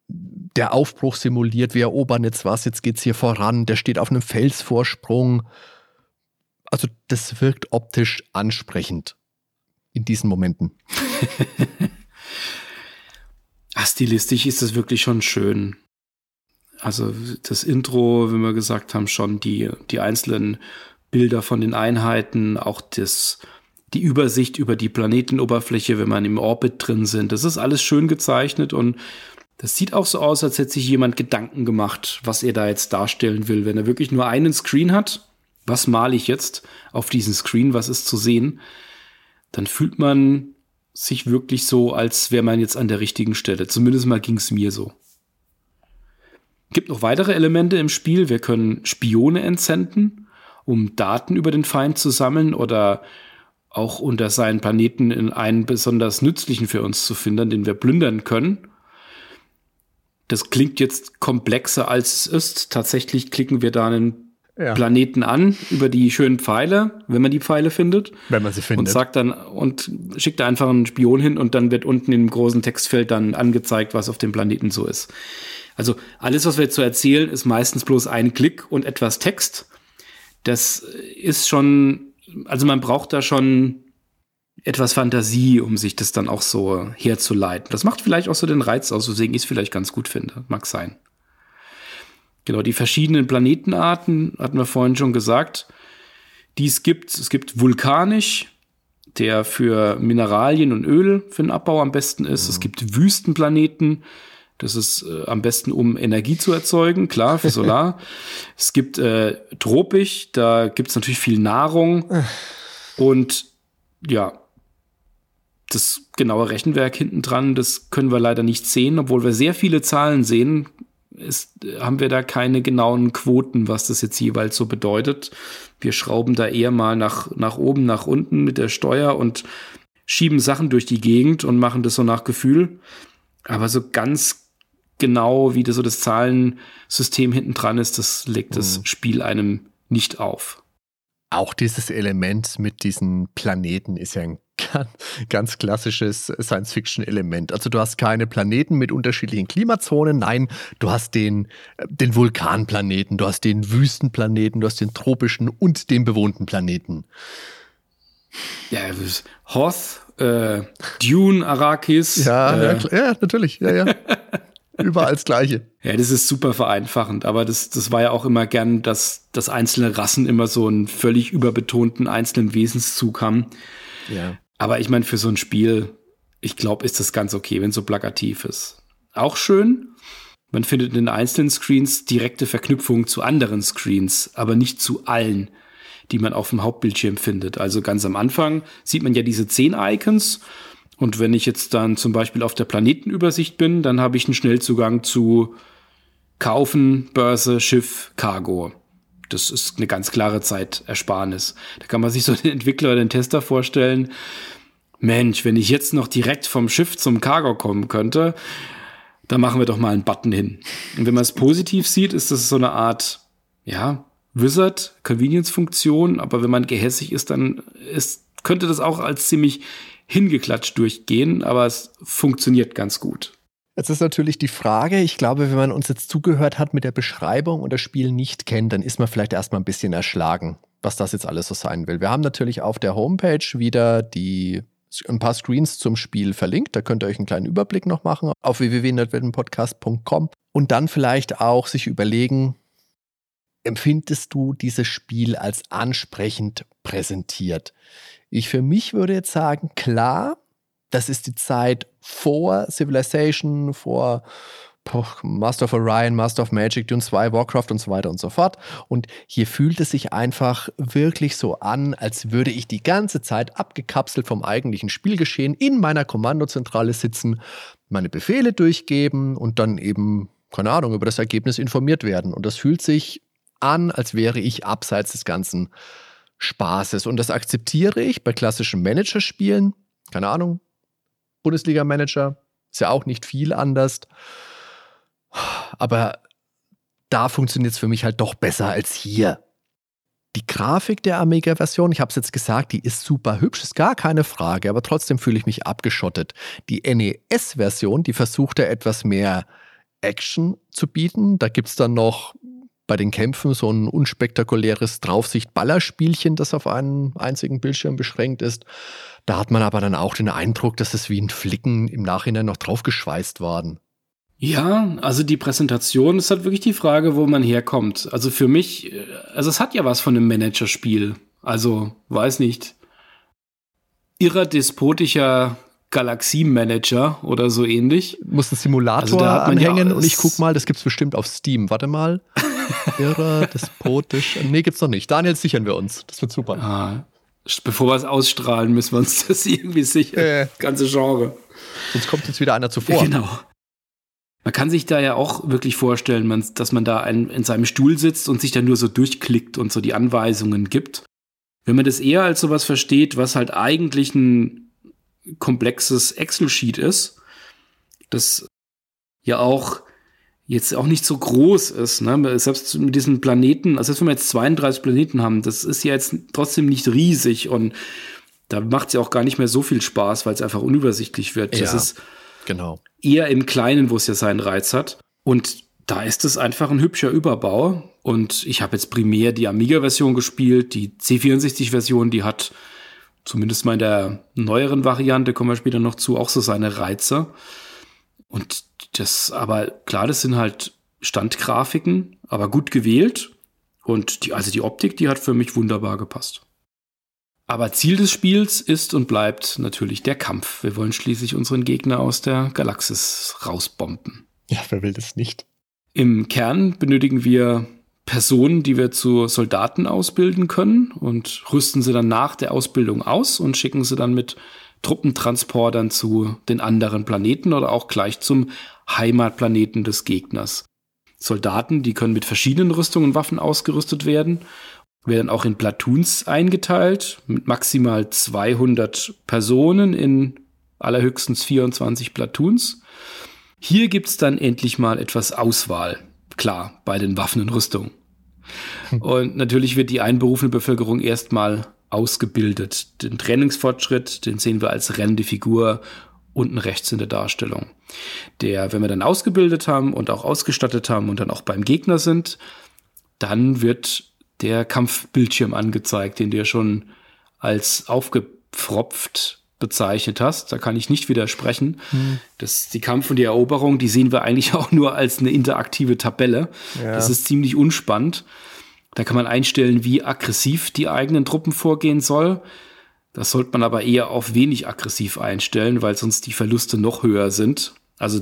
der Aufbruch simuliert. Wir erobern jetzt was, jetzt geht es hier voran. Der steht auf einem Felsvorsprung also das wirkt optisch ansprechend in diesen Momenten. Ach, stilistisch ist das wirklich schon schön. Also das Intro, wie wir gesagt haben, schon die, die einzelnen Bilder von den Einheiten, auch das, die Übersicht über die Planetenoberfläche, wenn man im Orbit drin sind. Das ist alles schön gezeichnet und das sieht auch so aus, als hätte sich jemand Gedanken gemacht, was er da jetzt darstellen will. Wenn er wirklich nur einen Screen hat, was male ich jetzt auf diesen Screen, was ist zu sehen, dann fühlt man sich wirklich so, als wäre man jetzt an der richtigen Stelle. Zumindest mal ging es mir so. Gibt noch weitere Elemente im Spiel. Wir können Spione entsenden, um Daten über den Feind zu sammeln oder auch unter seinen Planeten in einen besonders nützlichen für uns zu finden, den wir plündern können. Das klingt jetzt komplexer als es ist. Tatsächlich klicken wir da einen ja. Planeten an über die schönen Pfeile, wenn man die Pfeile findet. Wenn man sie findet. Und sagt dann und schickt da einfach einen Spion hin und dann wird unten im großen Textfeld dann angezeigt, was auf dem Planeten so ist. Also alles, was wir jetzt so erzählen, ist meistens bloß ein Klick und etwas Text. Das ist schon, also man braucht da schon etwas Fantasie, um sich das dann auch so herzuleiten. Das macht vielleicht auch so den Reiz aus, weswegen ich es vielleicht ganz gut finde. Mag sein. Genau, die verschiedenen Planetenarten hatten wir vorhin schon gesagt, die es gibt. Es gibt vulkanisch, der für Mineralien und Öl für den Abbau am besten ist. Mhm. Es gibt Wüstenplaneten, das ist äh, am besten, um Energie zu erzeugen, klar, für Solar. es gibt äh, tropisch, da gibt es natürlich viel Nahrung. und ja, das genaue Rechenwerk hinten dran, das können wir leider nicht sehen, obwohl wir sehr viele Zahlen sehen, ist, haben wir da keine genauen Quoten, was das jetzt jeweils so bedeutet. Wir schrauben da eher mal nach, nach oben, nach unten mit der Steuer und schieben Sachen durch die Gegend und machen das so nach Gefühl. Aber so ganz genau, wie das so das Zahlensystem hinten dran ist, das legt das mhm. Spiel einem nicht auf. Auch dieses Element mit diesen Planeten ist ja ein ganz klassisches Science-Fiction-Element. Also du hast keine Planeten mit unterschiedlichen Klimazonen, nein, du hast den, äh, den Vulkanplaneten, du hast den Wüstenplaneten, du hast den tropischen und den bewohnten Planeten. Ja, Hoth, äh, Dune, Arrakis. Ja, äh. ja, ja, natürlich, ja, ja. Überall das Gleiche. Ja, das ist super vereinfachend, aber das, das war ja auch immer gern, dass, dass einzelne Rassen immer so einen völlig überbetonten einzelnen Wesenszug haben. Ja. Aber ich meine, für so ein Spiel, ich glaube, ist das ganz okay, wenn so plakativ ist. Auch schön, man findet in den einzelnen Screens direkte Verknüpfungen zu anderen Screens, aber nicht zu allen, die man auf dem Hauptbildschirm findet. Also ganz am Anfang sieht man ja diese zehn Icons. Und wenn ich jetzt dann zum Beispiel auf der Planetenübersicht bin, dann habe ich einen Schnellzugang zu Kaufen, Börse, Schiff, Cargo. Das ist eine ganz klare Zeitersparnis. Da kann man sich so den Entwickler oder den Tester vorstellen, Mensch, wenn ich jetzt noch direkt vom Schiff zum Cargo kommen könnte, dann machen wir doch mal einen Button hin. Und wenn man es positiv sieht, ist das so eine Art, ja, Wizard, Convenience-Funktion, aber wenn man gehässig ist, dann ist, könnte das auch als ziemlich hingeklatscht durchgehen, aber es funktioniert ganz gut. Jetzt ist natürlich die Frage, ich glaube, wenn man uns jetzt zugehört hat mit der Beschreibung und das Spiel nicht kennt, dann ist man vielleicht erstmal ein bisschen erschlagen, was das jetzt alles so sein will. Wir haben natürlich auf der Homepage wieder die ein paar Screens zum Spiel verlinkt. Da könnt ihr euch einen kleinen Überblick noch machen auf www.nerdweltenpodcast.com und dann vielleicht auch sich überlegen, empfindest du dieses Spiel als ansprechend präsentiert? Ich für mich würde jetzt sagen, klar, das ist die Zeit vor Civilization, vor Master of Orion, Master of Magic, Dune 2, Warcraft und so weiter und so fort. Und hier fühlt es sich einfach wirklich so an, als würde ich die ganze Zeit abgekapselt vom eigentlichen Spielgeschehen in meiner Kommandozentrale sitzen, meine Befehle durchgeben und dann eben, keine Ahnung, über das Ergebnis informiert werden. Und das fühlt sich an, als wäre ich abseits des ganzen Spaßes. Und das akzeptiere ich bei klassischen Managerspielen. Keine Ahnung, Bundesliga-Manager ist ja auch nicht viel anders. Aber da funktioniert es für mich halt doch besser als hier. Die Grafik der Amiga-Version, ich habe es jetzt gesagt, die ist super hübsch, ist gar keine Frage, aber trotzdem fühle ich mich abgeschottet. Die NES-Version, die versucht da etwas mehr Action zu bieten. Da gibt es dann noch bei den Kämpfen so ein unspektakuläres Draufsicht-Ballerspielchen, das auf einen einzigen Bildschirm beschränkt ist. Da hat man aber dann auch den Eindruck, dass es wie ein Flicken im Nachhinein noch draufgeschweißt worden. Ja, also die Präsentation ist halt wirklich die Frage, wo man herkommt. Also für mich, äh, also es hat ja was von einem Managerspiel. Also, weiß nicht. Irrer despotischer Galaxiemanager oder so ähnlich. Muss ein Simulator also anhängen ja und ich guck mal, das gibt's bestimmt auf Steam. Warte mal. Irrer, despotisch. Nee, gibt's noch nicht. Daniel, sichern wir uns. Das wird super. Ah, bevor wir es ausstrahlen, müssen wir uns das irgendwie sichern. Äh. Das ganze Genre. Sonst kommt jetzt wieder einer zuvor. Genau. Man kann sich da ja auch wirklich vorstellen, man, dass man da ein, in seinem Stuhl sitzt und sich dann nur so durchklickt und so die Anweisungen gibt. Wenn man das eher als sowas versteht, was halt eigentlich ein komplexes Excel-Sheet ist, das ja auch jetzt auch nicht so groß ist, ne? selbst mit diesen Planeten, also selbst wenn wir jetzt 32 Planeten haben, das ist ja jetzt trotzdem nicht riesig und da macht es ja auch gar nicht mehr so viel Spaß, weil es einfach unübersichtlich wird. Ja, das ist genau. eher im Kleinen, wo es ja seinen Reiz hat. Und da ist es einfach ein hübscher Überbau. Und ich habe jetzt primär die Amiga-Version gespielt. Die C64-Version, die hat zumindest mal in der neueren Variante, kommen wir später noch zu, auch so seine Reize. Und das, aber klar, das sind halt Standgrafiken, aber gut gewählt. Und die, also die Optik, die hat für mich wunderbar gepasst. Aber Ziel des Spiels ist und bleibt natürlich der Kampf. Wir wollen schließlich unseren Gegner aus der Galaxis rausbomben. Ja, wer will das nicht? Im Kern benötigen wir Personen, die wir zu Soldaten ausbilden können und rüsten sie dann nach der Ausbildung aus und schicken sie dann mit Truppentransportern zu den anderen Planeten oder auch gleich zum Heimatplaneten des Gegners. Soldaten, die können mit verschiedenen Rüstungen und Waffen ausgerüstet werden, werden auch in Platoons eingeteilt, mit maximal 200 Personen in allerhöchstens 24 Platoons. Hier gibt's dann endlich mal etwas Auswahl. Klar, bei den Waffen und Rüstungen. Hm. Und natürlich wird die einberufene Bevölkerung erstmal ausgebildet. Den Trainingsfortschritt, den sehen wir als rennende Figur unten rechts in der Darstellung. Der, wenn wir dann ausgebildet haben und auch ausgestattet haben und dann auch beim Gegner sind, dann wird der Kampfbildschirm angezeigt, den du ja schon als aufgepfropft bezeichnet hast. Da kann ich nicht widersprechen. Hm. Das, die Kampf und die Eroberung, die sehen wir eigentlich auch nur als eine interaktive Tabelle. Ja. Das ist ziemlich unspannend. Da kann man einstellen, wie aggressiv die eigenen Truppen vorgehen soll. Das sollte man aber eher auf wenig aggressiv einstellen, weil sonst die Verluste noch höher sind. Also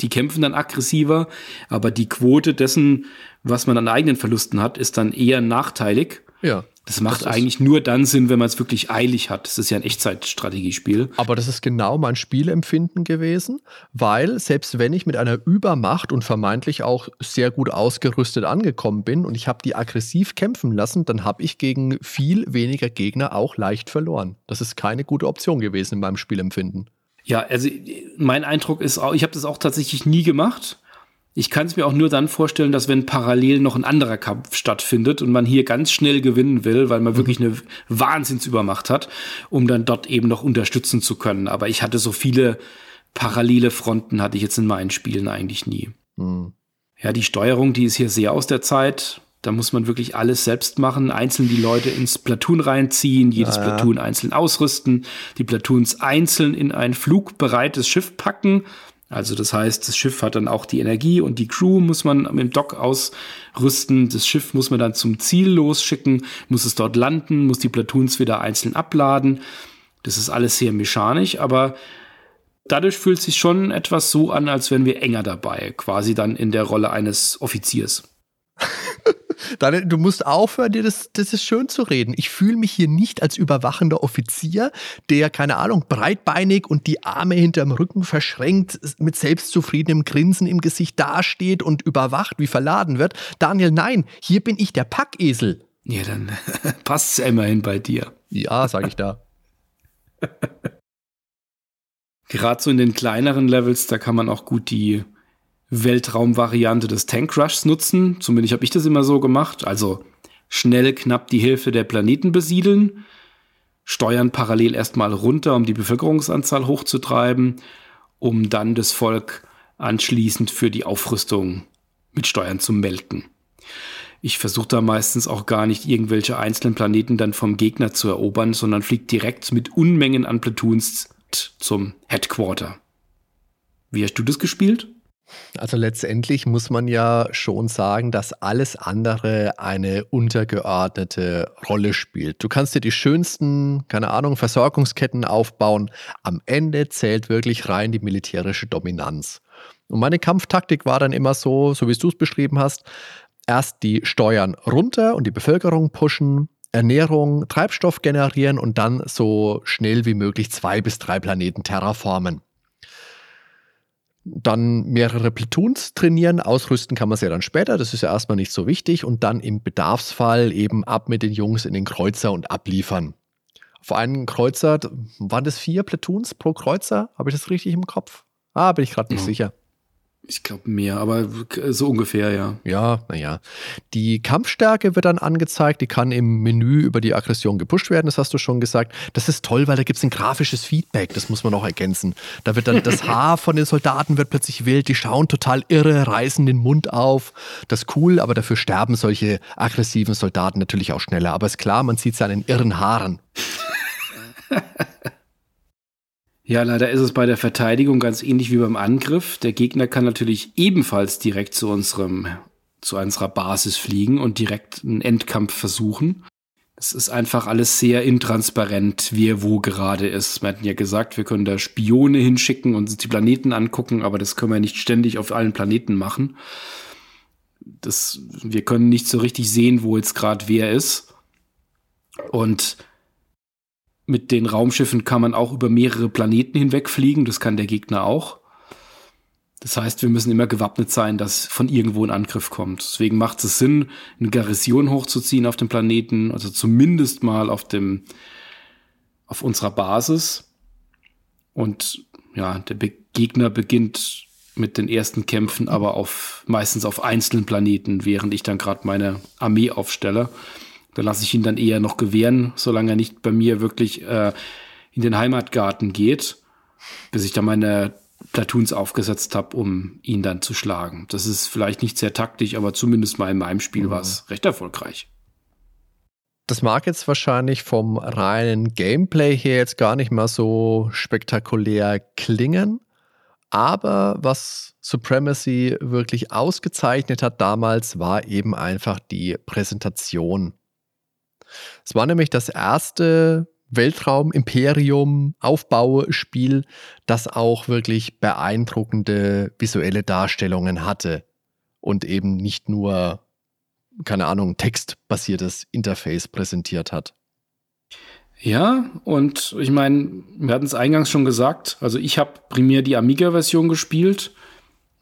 die kämpfen dann aggressiver, aber die Quote dessen, was man an eigenen Verlusten hat, ist dann eher nachteilig. Ja. Das macht das eigentlich nur dann Sinn, wenn man es wirklich eilig hat. Das ist ja ein Echtzeitstrategiespiel. Aber das ist genau mein Spielempfinden gewesen, weil selbst wenn ich mit einer Übermacht und vermeintlich auch sehr gut ausgerüstet angekommen bin und ich habe die aggressiv kämpfen lassen, dann habe ich gegen viel weniger Gegner auch leicht verloren. Das ist keine gute Option gewesen in meinem Spielempfinden. Ja, also mein Eindruck ist auch, ich habe das auch tatsächlich nie gemacht. Ich kann es mir auch nur dann vorstellen, dass wenn parallel noch ein anderer Kampf stattfindet und man hier ganz schnell gewinnen will, weil man mhm. wirklich eine Wahnsinnsübermacht hat, um dann dort eben noch unterstützen zu können. Aber ich hatte so viele parallele Fronten hatte ich jetzt in meinen Spielen eigentlich nie. Mhm. Ja, die Steuerung, die ist hier sehr aus der Zeit. Da muss man wirklich alles selbst machen, einzeln die Leute ins Platoon reinziehen, jedes ja, ja. Platoon einzeln ausrüsten, die Platoons einzeln in ein flugbereites Schiff packen also das heißt, das Schiff hat dann auch die Energie und die Crew muss man mit dem Dock ausrüsten. Das Schiff muss man dann zum Ziel losschicken, muss es dort landen, muss die Platoons wieder einzeln abladen. Das ist alles sehr mechanisch, aber dadurch fühlt sich schon etwas so an, als wären wir enger dabei, quasi dann in der Rolle eines Offiziers. Daniel, du musst aufhören, dir das, das ist schön zu reden. Ich fühle mich hier nicht als überwachender Offizier, der, keine Ahnung, breitbeinig und die Arme hinterm Rücken verschränkt, mit selbstzufriedenem Grinsen im Gesicht dasteht und überwacht, wie verladen wird. Daniel, nein, hier bin ich der Packesel. Ja, dann passt es ja immerhin bei dir. Ja, sage ich da. Gerade so in den kleineren Levels, da kann man auch gut die Weltraumvariante des Tank Rushs nutzen. Zumindest habe ich das immer so gemacht. Also schnell knapp die Hälfte der Planeten besiedeln, steuern parallel erstmal runter, um die Bevölkerungsanzahl hochzutreiben, um dann das Volk anschließend für die Aufrüstung mit Steuern zu melken. Ich versuche da meistens auch gar nicht irgendwelche einzelnen Planeten dann vom Gegner zu erobern, sondern fliegt direkt mit Unmengen an Platoons zum Headquarter. Wie hast du das gespielt? Also letztendlich muss man ja schon sagen, dass alles andere eine untergeordnete Rolle spielt. Du kannst dir die schönsten, keine Ahnung, Versorgungsketten aufbauen. Am Ende zählt wirklich rein die militärische Dominanz. Und meine Kampftaktik war dann immer so, so wie du es beschrieben hast, erst die Steuern runter und die Bevölkerung pushen, Ernährung, Treibstoff generieren und dann so schnell wie möglich zwei bis drei Planeten terraformen. Dann mehrere Platoons trainieren, ausrüsten kann man sie ja dann später, das ist ja erstmal nicht so wichtig. Und dann im Bedarfsfall eben ab mit den Jungs in den Kreuzer und abliefern. Vor einem Kreuzer, waren das vier Platoons pro Kreuzer? Habe ich das richtig im Kopf? Ah, bin ich gerade nicht ja. sicher. Ich glaube mehr, aber so ungefähr, ja. Ja, naja. Die Kampfstärke wird dann angezeigt, die kann im Menü über die Aggression gepusht werden, das hast du schon gesagt. Das ist toll, weil da gibt es ein grafisches Feedback, das muss man noch ergänzen. Da wird dann das Haar von den Soldaten wird plötzlich wild, die schauen total irre, reißen den Mund auf. Das ist cool, aber dafür sterben solche aggressiven Soldaten natürlich auch schneller. Aber ist klar, man sieht es an den irren Haaren. Ja, leider ist es bei der Verteidigung ganz ähnlich wie beim Angriff. Der Gegner kann natürlich ebenfalls direkt zu unserem, zu unserer Basis fliegen und direkt einen Endkampf versuchen. Es ist einfach alles sehr intransparent, wer wo gerade ist. Wir hatten ja gesagt, wir können da Spione hinschicken und uns die Planeten angucken, aber das können wir nicht ständig auf allen Planeten machen. Das, wir können nicht so richtig sehen, wo jetzt gerade wer ist. Und mit den Raumschiffen kann man auch über mehrere Planeten hinwegfliegen. Das kann der Gegner auch. Das heißt, wir müssen immer gewappnet sein, dass von irgendwo ein Angriff kommt. Deswegen macht es Sinn, eine Garnison hochzuziehen auf dem Planeten, also zumindest mal auf dem, auf unserer Basis. Und ja, der Be Gegner beginnt mit den ersten Kämpfen, aber auf meistens auf einzelnen Planeten, während ich dann gerade meine Armee aufstelle. Da lasse ich ihn dann eher noch gewähren, solange er nicht bei mir wirklich äh, in den Heimatgarten geht, bis ich dann meine Platoons aufgesetzt habe, um ihn dann zu schlagen. Das ist vielleicht nicht sehr taktisch, aber zumindest mal in meinem Spiel mhm. war es recht erfolgreich. Das mag jetzt wahrscheinlich vom reinen Gameplay her jetzt gar nicht mal so spektakulär klingen, aber was Supremacy wirklich ausgezeichnet hat damals, war eben einfach die Präsentation es war nämlich das erste Weltraum-Imperium-Aufbauspiel, das auch wirklich beeindruckende visuelle Darstellungen hatte und eben nicht nur, keine Ahnung, textbasiertes Interface präsentiert hat. Ja, und ich meine, wir hatten es eingangs schon gesagt, also ich habe primär die Amiga-Version gespielt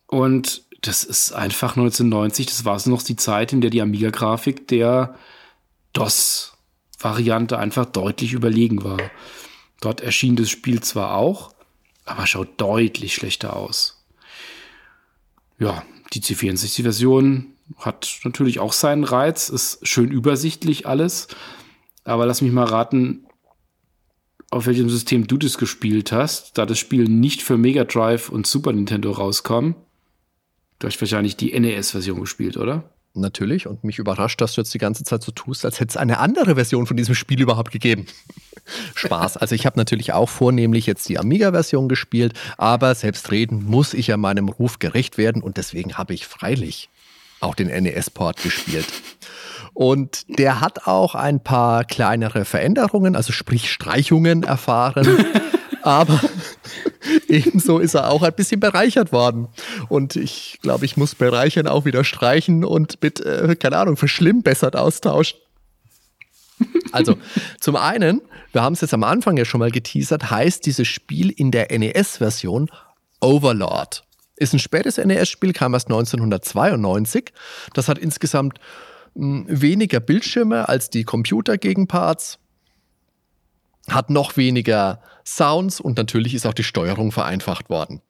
und das ist einfach 1990, das war es noch die Zeit, in der die Amiga-Grafik der DOS-Variante einfach deutlich überlegen war. Dort erschien das Spiel zwar auch, aber schaut deutlich schlechter aus. Ja, die C64-Version hat natürlich auch seinen Reiz, ist schön übersichtlich alles. Aber lass mich mal raten, auf welchem System du das gespielt hast, da das Spiel nicht für Mega Drive und Super Nintendo rauskam. Du hast wahrscheinlich die NES-Version gespielt, oder? Natürlich. Und mich überrascht, dass du jetzt die ganze Zeit so tust, als hätte es eine andere Version von diesem Spiel überhaupt gegeben. Spaß. Also ich habe natürlich auch vornehmlich jetzt die Amiga-Version gespielt, aber selbstredend muss ich ja meinem Ruf gerecht werden und deswegen habe ich freilich auch den NES-Port gespielt. Und der hat auch ein paar kleinere Veränderungen, also sprich Streichungen erfahren. aber ebenso ist er auch ein bisschen bereichert worden. Und ich glaube, ich muss bereichern auch wieder streichen und mit, äh, keine Ahnung, verschlimmbessert austauschen. Also, zum einen, wir haben es jetzt am Anfang ja schon mal geteasert, heißt dieses Spiel in der NES-Version Overlord. Ist ein spätes NES-Spiel, kam erst 1992. Das hat insgesamt hm, weniger Bildschirme als die Computer-Gegenparts hat noch weniger Sounds und natürlich ist auch die Steuerung vereinfacht worden.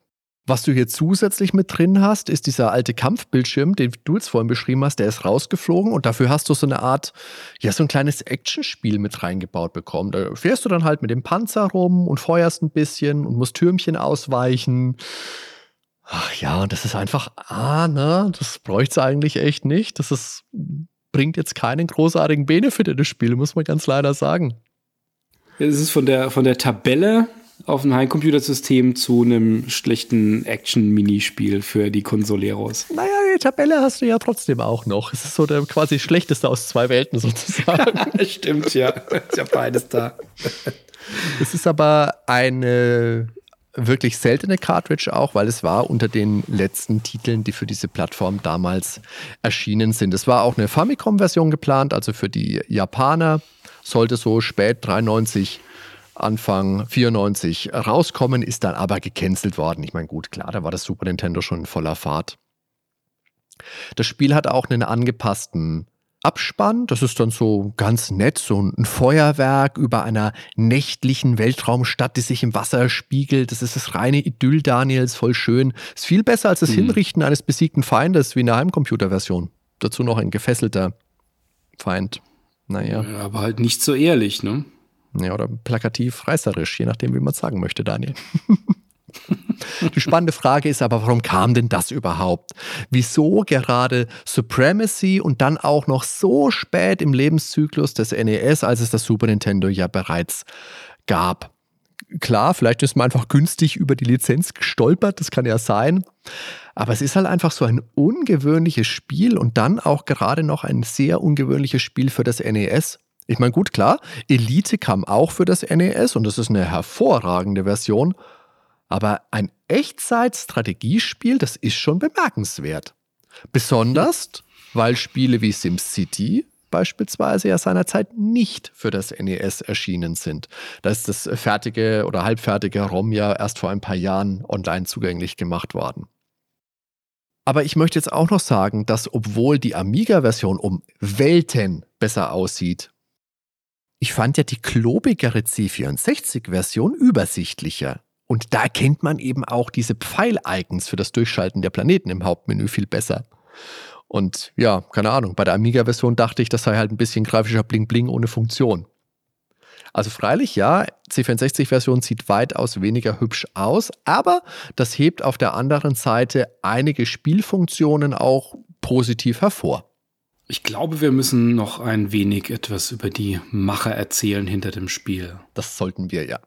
Was du hier zusätzlich mit drin hast, ist dieser alte Kampfbildschirm, den du jetzt vorhin beschrieben hast, der ist rausgeflogen und dafür hast du so eine Art, ja, so ein kleines Actionspiel mit reingebaut bekommen. Da fährst du dann halt mit dem Panzer rum und feuerst ein bisschen und musst Türmchen ausweichen. Ach ja, das ist einfach, ah, ne, das bräuchte es eigentlich echt nicht. Das ist, bringt jetzt keinen großartigen Benefit in das Spiel, muss man ganz leider sagen. Es ist von der, von der Tabelle auf dem Heimcomputersystem zu einem schlechten Action-Minispiel für die Consoleros. Naja, die Tabelle hast du ja trotzdem auch noch. Es ist so der quasi schlechteste aus zwei Welten sozusagen. Stimmt, ja. Ist ja beides da. Es ist aber eine wirklich seltene Cartridge auch, weil es war unter den letzten Titeln, die für diese Plattform damals erschienen sind. Es war auch eine Famicom-Version geplant, also für die Japaner sollte so spät 93 Anfang 94 rauskommen, ist dann aber gecancelt worden. Ich meine, gut, klar, da war das Super Nintendo schon in voller Fahrt. Das Spiel hat auch einen angepassten Abspann. Das ist dann so ganz nett, so ein Feuerwerk über einer nächtlichen Weltraumstadt, die sich im Wasser spiegelt. Das ist das reine Idyll Daniels, voll schön. Ist viel besser als das mhm. Hinrichten eines besiegten Feindes wie in der Heimcomputerversion. Dazu noch ein gefesselter Feind. Naja. Ja, aber halt nicht so ehrlich, ne? Ja, oder plakativ reißerisch, je nachdem, wie man es sagen möchte, Daniel. Die spannende Frage ist aber, warum kam denn das überhaupt? Wieso gerade Supremacy und dann auch noch so spät im Lebenszyklus des NES, als es das Super Nintendo ja bereits gab? Klar, vielleicht ist man einfach günstig über die Lizenz gestolpert, das kann ja sein. Aber es ist halt einfach so ein ungewöhnliches Spiel und dann auch gerade noch ein sehr ungewöhnliches Spiel für das NES. Ich meine, gut, klar, Elite kam auch für das NES und das ist eine hervorragende Version. Aber ein Echtzeit-Strategiespiel, das ist schon bemerkenswert. Besonders, weil Spiele wie SimCity beispielsweise ja seinerzeit nicht für das NES erschienen sind. Da ist das fertige oder halbfertige ROM ja erst vor ein paar Jahren online zugänglich gemacht worden. Aber ich möchte jetzt auch noch sagen, dass obwohl die Amiga-Version um Welten besser aussieht, ich fand ja die klobigere C64-Version übersichtlicher. Und da erkennt man eben auch diese Pfeil-Icons für das Durchschalten der Planeten im Hauptmenü viel besser. Und ja, keine Ahnung, bei der Amiga-Version dachte ich, das sei halt ein bisschen grafischer Bling-Bling ohne Funktion. Also freilich, ja, C64-Version sieht weitaus weniger hübsch aus, aber das hebt auf der anderen Seite einige Spielfunktionen auch positiv hervor. Ich glaube, wir müssen noch ein wenig etwas über die Macher erzählen hinter dem Spiel. Das sollten wir ja.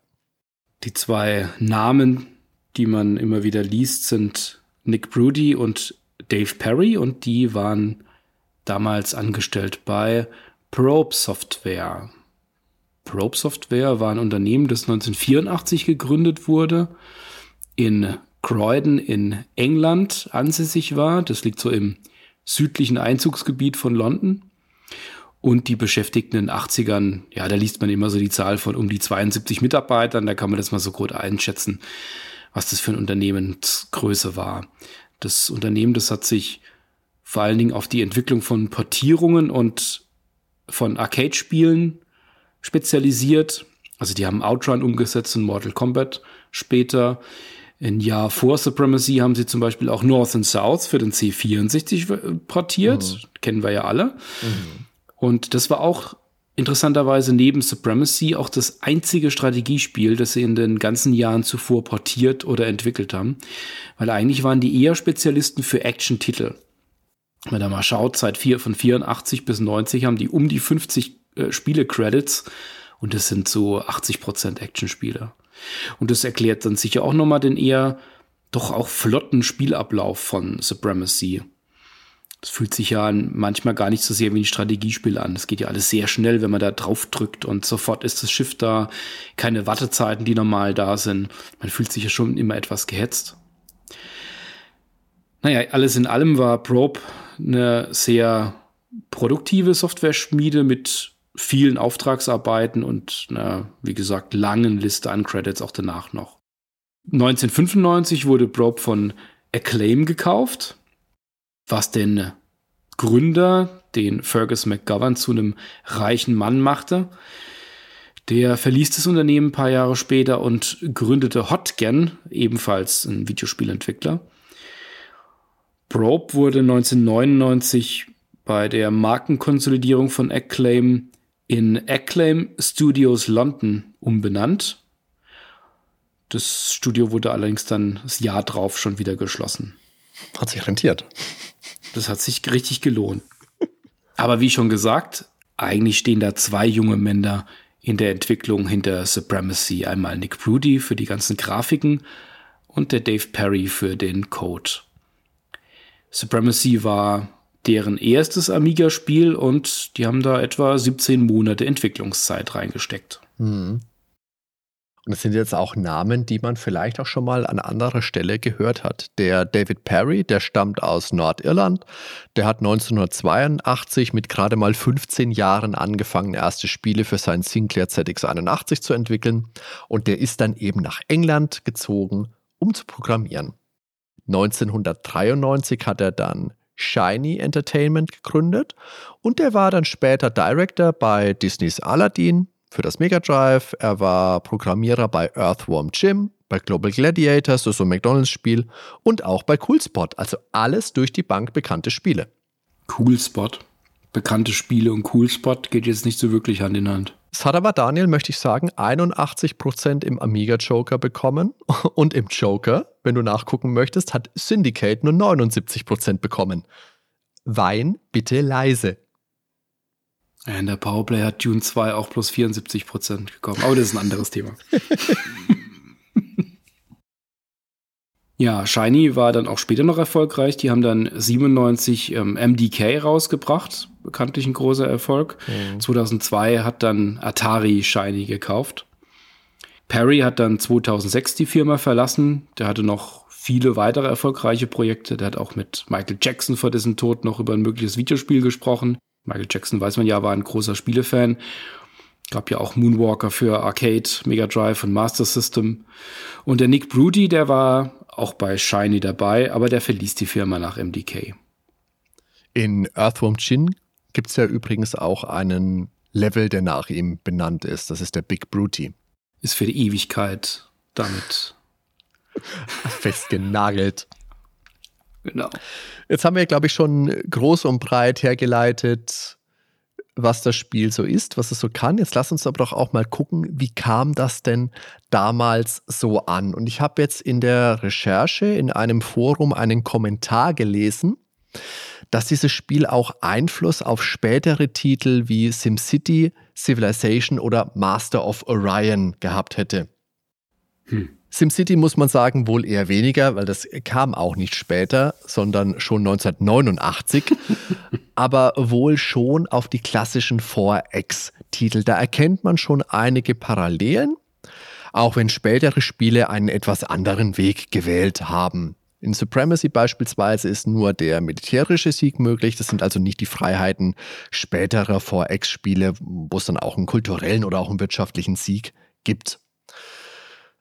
Die zwei Namen, die man immer wieder liest, sind Nick Broody und Dave Perry und die waren damals angestellt bei Probe Software. Probe Software war ein Unternehmen, das 1984 gegründet wurde, in Croydon in England ansässig war. Das liegt so im südlichen Einzugsgebiet von London und die Beschäftigten in den 80ern, ja, da liest man immer so die Zahl von um die 72 Mitarbeitern, da kann man das mal so gut einschätzen, was das für ein Unternehmensgröße war. Das Unternehmen, das hat sich vor allen Dingen auf die Entwicklung von Portierungen und von Arcade-Spielen spezialisiert. Also die haben Outrun umgesetzt und Mortal Kombat später. Ein Jahr vor Supremacy haben sie zum Beispiel auch North and South für den C64 portiert. Mhm. Kennen wir ja alle. Mhm. Und das war auch interessanterweise neben Supremacy auch das einzige Strategiespiel, das sie in den ganzen Jahren zuvor portiert oder entwickelt haben. Weil eigentlich waren die eher Spezialisten für Action-Titel. Wenn man mal schaut, seit vier, von 84 bis 90 haben die um die 50 äh, Spiele-Credits und das sind so 80 Prozent Action-Spiele. Und das erklärt dann sicher auch nochmal den eher doch auch flotten Spielablauf von Supremacy. Das fühlt sich ja manchmal gar nicht so sehr wie ein Strategiespiel an. Es geht ja alles sehr schnell, wenn man da drauf drückt und sofort ist das Schiff da. Keine Wartezeiten, die normal da sind. Man fühlt sich ja schon immer etwas gehetzt. Naja, alles in allem war Probe eine sehr produktive Software-Schmiede mit vielen Auftragsarbeiten und einer, wie gesagt, langen Liste an Credits auch danach noch. 1995 wurde Probe von Acclaim gekauft was den Gründer, den Fergus McGovern, zu einem reichen Mann machte. Der verließ das Unternehmen ein paar Jahre später und gründete Hotgen, ebenfalls ein Videospielentwickler. Probe wurde 1999 bei der Markenkonsolidierung von Acclaim in Acclaim Studios London umbenannt. Das Studio wurde allerdings dann das Jahr drauf schon wieder geschlossen. Hat sich rentiert. Das hat sich richtig gelohnt. Aber wie schon gesagt, eigentlich stehen da zwei junge Männer in der Entwicklung hinter Supremacy. Einmal Nick Prudy für die ganzen Grafiken und der Dave Perry für den Code. Supremacy war deren erstes Amiga-Spiel und die haben da etwa 17 Monate Entwicklungszeit reingesteckt. Mhm. Und das sind jetzt auch Namen, die man vielleicht auch schon mal an anderer Stelle gehört hat. Der David Perry, der stammt aus Nordirland. Der hat 1982 mit gerade mal 15 Jahren angefangen, erste Spiele für sein Sinclair ZX81 zu entwickeln. Und der ist dann eben nach England gezogen, um zu programmieren. 1993 hat er dann Shiny Entertainment gegründet und der war dann später Director bei Disneys Aladdin, für das Mega Drive. Er war Programmierer bei Earthworm Jim, bei Global Gladiators, so ein McDonalds-Spiel und auch bei Coolspot. Also alles durch die Bank bekannte Spiele. Coolspot. Bekannte Spiele und Coolspot geht jetzt nicht so wirklich Hand in Hand. Es hat aber Daniel, möchte ich sagen, 81% im Amiga Joker bekommen und im Joker, wenn du nachgucken möchtest, hat Syndicate nur 79% bekommen. Wein bitte leise. In der Powerplay hat Dune 2 auch plus 74 Prozent gekommen. Aber das ist ein anderes Thema. ja, Shiny war dann auch später noch erfolgreich. Die haben dann 97 ähm, MDK rausgebracht. Bekanntlich ein großer Erfolg. Mhm. 2002 hat dann Atari Shiny gekauft. Perry hat dann 2006 die Firma verlassen. Der hatte noch viele weitere erfolgreiche Projekte. Der hat auch mit Michael Jackson vor dessen Tod noch über ein mögliches Videospiel gesprochen. Michael Jackson, weiß man ja, war ein großer Spielefan. Gab ja auch Moonwalker für Arcade, Mega Drive und Master System. Und der Nick Broody, der war auch bei Shiny dabei, aber der verließ die Firma nach MDK. In Earthworm Jin gibt es ja übrigens auch einen Level, der nach ihm benannt ist. Das ist der Big Broody. Ist für die Ewigkeit damit festgenagelt. Genau. Jetzt haben wir, glaube ich, schon groß und breit hergeleitet, was das Spiel so ist, was es so kann. Jetzt lass uns aber doch auch mal gucken, wie kam das denn damals so an? Und ich habe jetzt in der Recherche in einem Forum einen Kommentar gelesen, dass dieses Spiel auch Einfluss auf spätere Titel wie SimCity, Civilization oder Master of Orion gehabt hätte. Hm. SimCity muss man sagen, wohl eher weniger, weil das kam auch nicht später, sondern schon 1989. aber wohl schon auf die klassischen 4X-Titel. Da erkennt man schon einige Parallelen, auch wenn spätere Spiele einen etwas anderen Weg gewählt haben. In Supremacy beispielsweise ist nur der militärische Sieg möglich. Das sind also nicht die Freiheiten späterer 4X-Spiele, wo es dann auch einen kulturellen oder auch einen wirtschaftlichen Sieg gibt.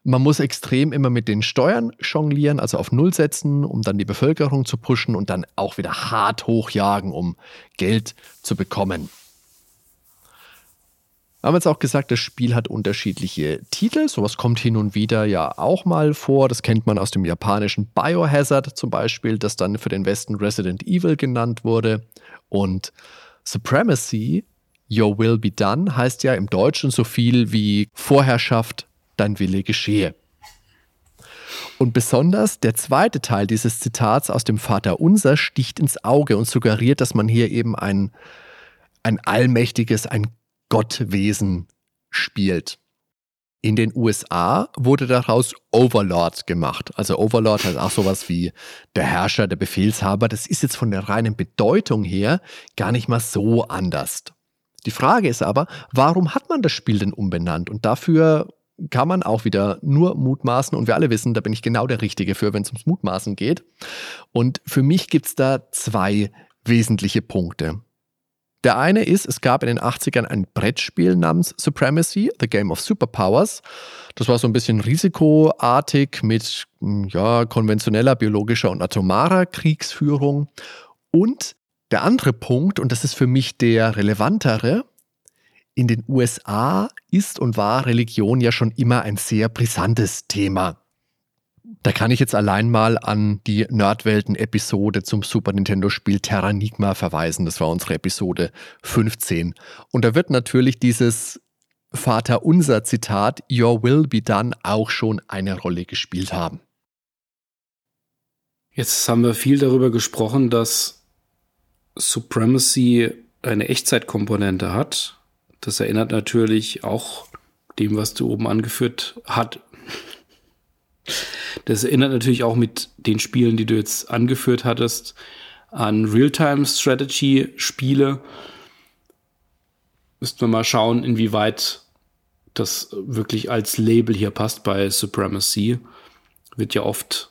Man muss extrem immer mit den Steuern jonglieren, also auf Null setzen, um dann die Bevölkerung zu pushen und dann auch wieder hart hochjagen, um Geld zu bekommen. Wir haben jetzt auch gesagt, das Spiel hat unterschiedliche Titel. Sowas kommt hin und wieder ja auch mal vor. Das kennt man aus dem japanischen Biohazard zum Beispiel, das dann für den Westen Resident Evil genannt wurde. Und Supremacy, Your Will Be Done, heißt ja im Deutschen so viel wie Vorherrschaft dein Wille geschehe. Und besonders der zweite Teil dieses Zitats aus dem Vater Unser sticht ins Auge und suggeriert, dass man hier eben ein, ein allmächtiges, ein Gottwesen spielt. In den USA wurde daraus Overlord gemacht. Also Overlord heißt auch sowas wie der Herrscher, der Befehlshaber. Das ist jetzt von der reinen Bedeutung her gar nicht mal so anders. Die Frage ist aber, warum hat man das Spiel denn umbenannt? Und dafür kann man auch wieder nur mutmaßen und wir alle wissen, da bin ich genau der Richtige für, wenn es ums Mutmaßen geht. Und für mich gibt es da zwei wesentliche Punkte. Der eine ist, es gab in den 80ern ein Brettspiel namens Supremacy, The Game of Superpowers. Das war so ein bisschen risikoartig mit ja, konventioneller biologischer und atomarer Kriegsführung. Und der andere Punkt, und das ist für mich der relevantere, in den USA ist und war Religion ja schon immer ein sehr brisantes Thema. Da kann ich jetzt allein mal an die Nerdwelten-Episode zum Super Nintendo-Spiel Terranigma verweisen. Das war unsere Episode 15. Und da wird natürlich dieses Vater unser Zitat Your will be done auch schon eine Rolle gespielt haben. Jetzt haben wir viel darüber gesprochen, dass Supremacy eine Echtzeitkomponente hat. Das erinnert natürlich auch dem, was du oben angeführt hat. Das erinnert natürlich auch mit den Spielen, die du jetzt angeführt hattest, an Realtime-Strategy-Spiele. Müssten wir mal schauen, inwieweit das wirklich als Label hier passt bei Supremacy. Wird ja oft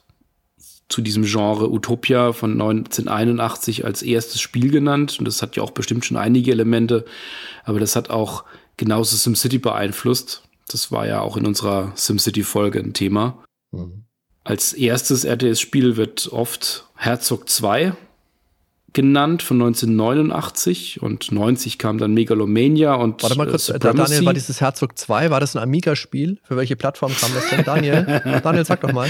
zu diesem Genre Utopia von 1981 als erstes Spiel genannt. Und das hat ja auch bestimmt schon einige Elemente. Aber das hat auch genauso SimCity beeinflusst. Das war ja auch in unserer SimCity-Folge ein Thema. Mhm. Als erstes RTS-Spiel wird oft Herzog 2 genannt von 1989 und 90 kam dann Megalomania und Warte mal kurz, äh, Daniel, war dieses Herzog 2, war das ein Amiga-Spiel? Für welche Plattform kam das denn? Daniel, Daniel, sag doch mal.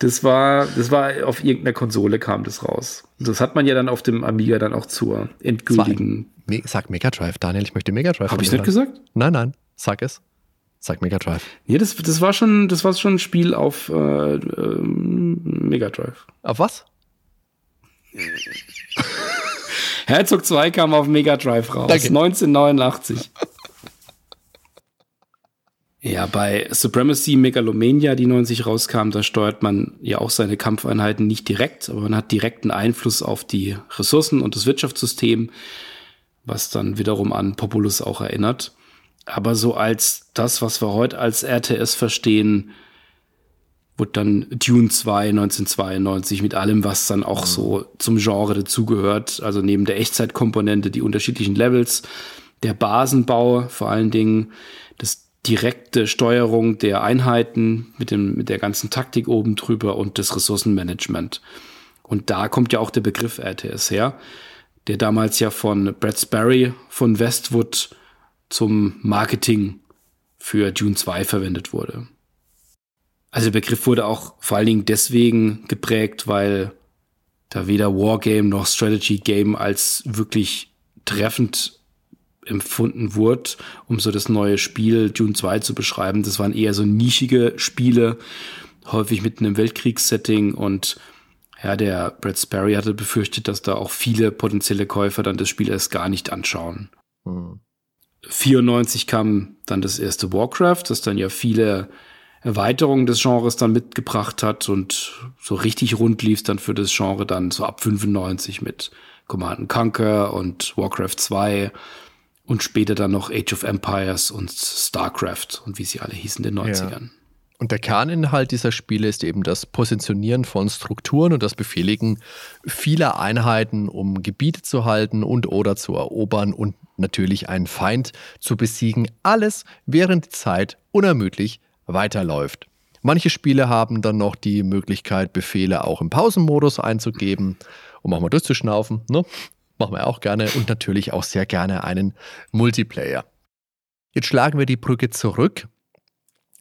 Das war, das war auf irgendeiner Konsole kam das raus. Das hat man ja dann auf dem Amiga dann auch zur endgültigen. Me sag Mega Drive, Daniel, ich möchte Mega Drive. Habe ich nicht gesagt? Nein, nein, sag es. Sag Mega Drive. Ja, das, das war schon, das war schon ein Spiel auf äh, äh, Mega Drive. Auf was? Herzog 2 kam auf Mega Drive raus. Danke. 1989. Ja, bei Supremacy Megalomania, die 90 rauskam, da steuert man ja auch seine Kampfeinheiten nicht direkt, aber man hat direkten Einfluss auf die Ressourcen und das Wirtschaftssystem, was dann wiederum an Populus auch erinnert. Aber so als das, was wir heute als RTS verstehen, wurde dann Dune 2 1992 mit allem, was dann auch so zum Genre dazugehört. Also neben der Echtzeitkomponente die unterschiedlichen Levels, der Basenbau vor allen Dingen, direkte Steuerung der Einheiten mit, dem, mit der ganzen Taktik oben drüber und das Ressourcenmanagement. Und da kommt ja auch der Begriff RTS her, der damals ja von Brad Sperry von Westwood zum Marketing für Dune 2 verwendet wurde. Also der Begriff wurde auch vor allen Dingen deswegen geprägt, weil da weder Wargame noch Strategy Game als wirklich treffend empfunden wurde, um so das neue Spiel Dune 2 zu beschreiben. Das waren eher so nischige Spiele, häufig mitten im Weltkriegssetting und ja, der Brad Sperry hatte befürchtet, dass da auch viele potenzielle Käufer dann das Spiel erst gar nicht anschauen. Hm. 94 kam dann das erste Warcraft, das dann ja viele Erweiterungen des Genres dann mitgebracht hat und so richtig rund lief dann für das Genre dann so ab 95 mit Command Conquer und Warcraft 2 und später dann noch Age of Empires und StarCraft und wie sie alle hießen in den 90ern. Ja. Und der Kerninhalt dieser Spiele ist eben das Positionieren von Strukturen und das Befehligen vieler Einheiten, um Gebiete zu halten und oder zu erobern und natürlich einen Feind zu besiegen. Alles während die Zeit unermüdlich weiterläuft. Manche Spiele haben dann noch die Möglichkeit, Befehle auch im Pausenmodus einzugeben, um auch mal durchzuschnaufen. Ne? Machen wir auch gerne und natürlich auch sehr gerne einen Multiplayer. Jetzt schlagen wir die Brücke zurück.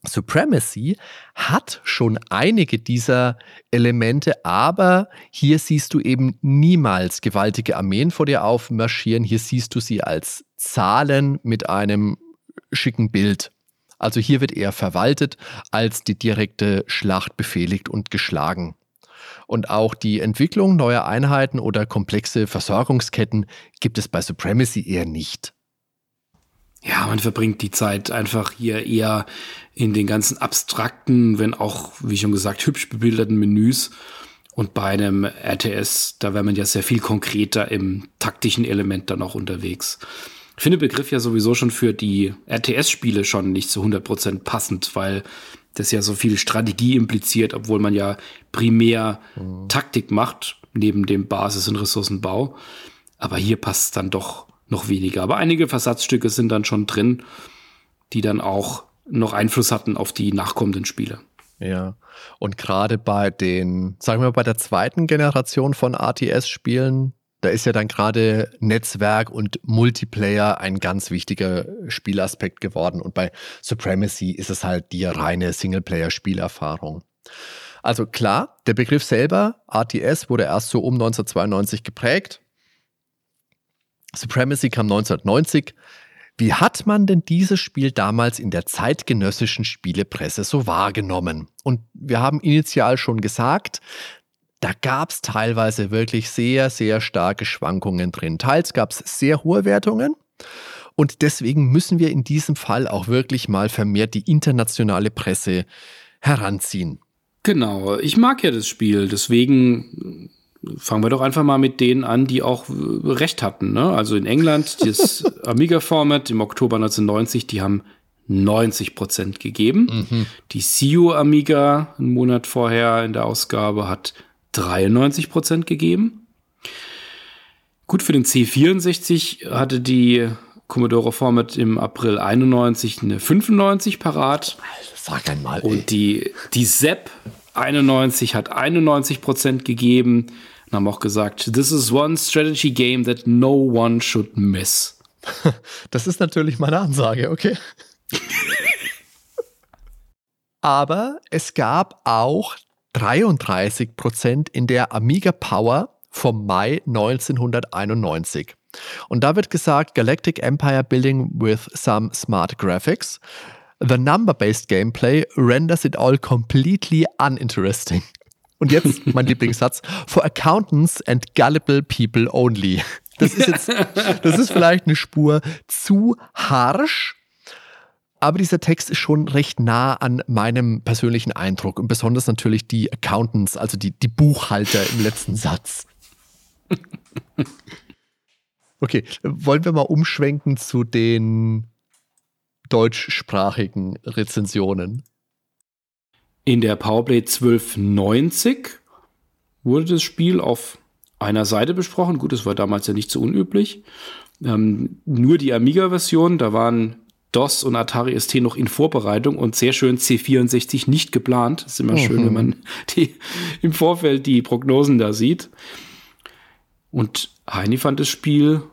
Supremacy hat schon einige dieser Elemente, aber hier siehst du eben niemals gewaltige Armeen vor dir aufmarschieren. Hier siehst du sie als Zahlen mit einem schicken Bild. Also hier wird eher verwaltet, als die direkte Schlacht befehligt und geschlagen. Und auch die Entwicklung neuer Einheiten oder komplexe Versorgungsketten gibt es bei Supremacy eher nicht. Ja, man verbringt die Zeit einfach hier eher in den ganzen abstrakten, wenn auch, wie schon gesagt, hübsch bebilderten Menüs. Und bei einem RTS, da wäre man ja sehr viel konkreter im taktischen Element dann auch unterwegs. Ich finde Begriff ja sowieso schon für die RTS-Spiele schon nicht zu 100% passend, weil das ja so viel Strategie impliziert, obwohl man ja primär mhm. Taktik macht, neben dem Basis- und Ressourcenbau. Aber hier passt es dann doch noch weniger. Aber einige Versatzstücke sind dann schon drin, die dann auch noch Einfluss hatten auf die nachkommenden Spiele. Ja, und gerade bei den, sagen wir mal, bei der zweiten Generation von ATS-Spielen, da ist ja dann gerade Netzwerk und Multiplayer ein ganz wichtiger Spielaspekt geworden. Und bei Supremacy ist es halt die reine Singleplayer-Spielerfahrung. Also klar, der Begriff selber, RTS, wurde erst so um 1992 geprägt. Supremacy kam 1990. Wie hat man denn dieses Spiel damals in der zeitgenössischen Spielepresse so wahrgenommen? Und wir haben initial schon gesagt, da gab es teilweise wirklich sehr, sehr starke Schwankungen drin. Teils gab es sehr hohe Wertungen. Und deswegen müssen wir in diesem Fall auch wirklich mal vermehrt die internationale Presse heranziehen. Genau, ich mag ja das Spiel, deswegen fangen wir doch einfach mal mit denen an, die auch recht hatten. Ne? Also in England, das Amiga-Format im Oktober 1990, die haben 90 Prozent gegeben. Mhm. Die CU Amiga einen Monat vorher in der Ausgabe hat 93 Prozent gegeben. Gut, für den C64 hatte die Commodore Format im April 91 eine 95 parat. Sag einmal. Ey. Und die, die ZEP 91 hat 91 Prozent gegeben und haben auch gesagt, this is one strategy game that no one should miss. Das ist natürlich meine Ansage, okay. Aber es gab auch 33 Prozent in der Amiga Power vom Mai 1991. Und da wird gesagt, Galactic Empire Building with some smart graphics. The number-based gameplay renders it all completely uninteresting. Und jetzt mein Lieblingssatz: For accountants and gullible people only. Das ist jetzt, das ist vielleicht eine Spur zu harsch, aber dieser Text ist schon recht nah an meinem persönlichen Eindruck und besonders natürlich die Accountants, also die, die Buchhalter im letzten Satz. Okay, wollen wir mal umschwenken zu den deutschsprachigen Rezensionen? In der Powerplay 1290 wurde das Spiel auf einer Seite besprochen. Gut, das war damals ja nicht so unüblich. Ähm, nur die Amiga-Version, da waren DOS und Atari ST noch in Vorbereitung und sehr schön C64 nicht geplant. Das ist immer mhm. schön, wenn man die, im Vorfeld die Prognosen da sieht. Und Heini fand das Spiel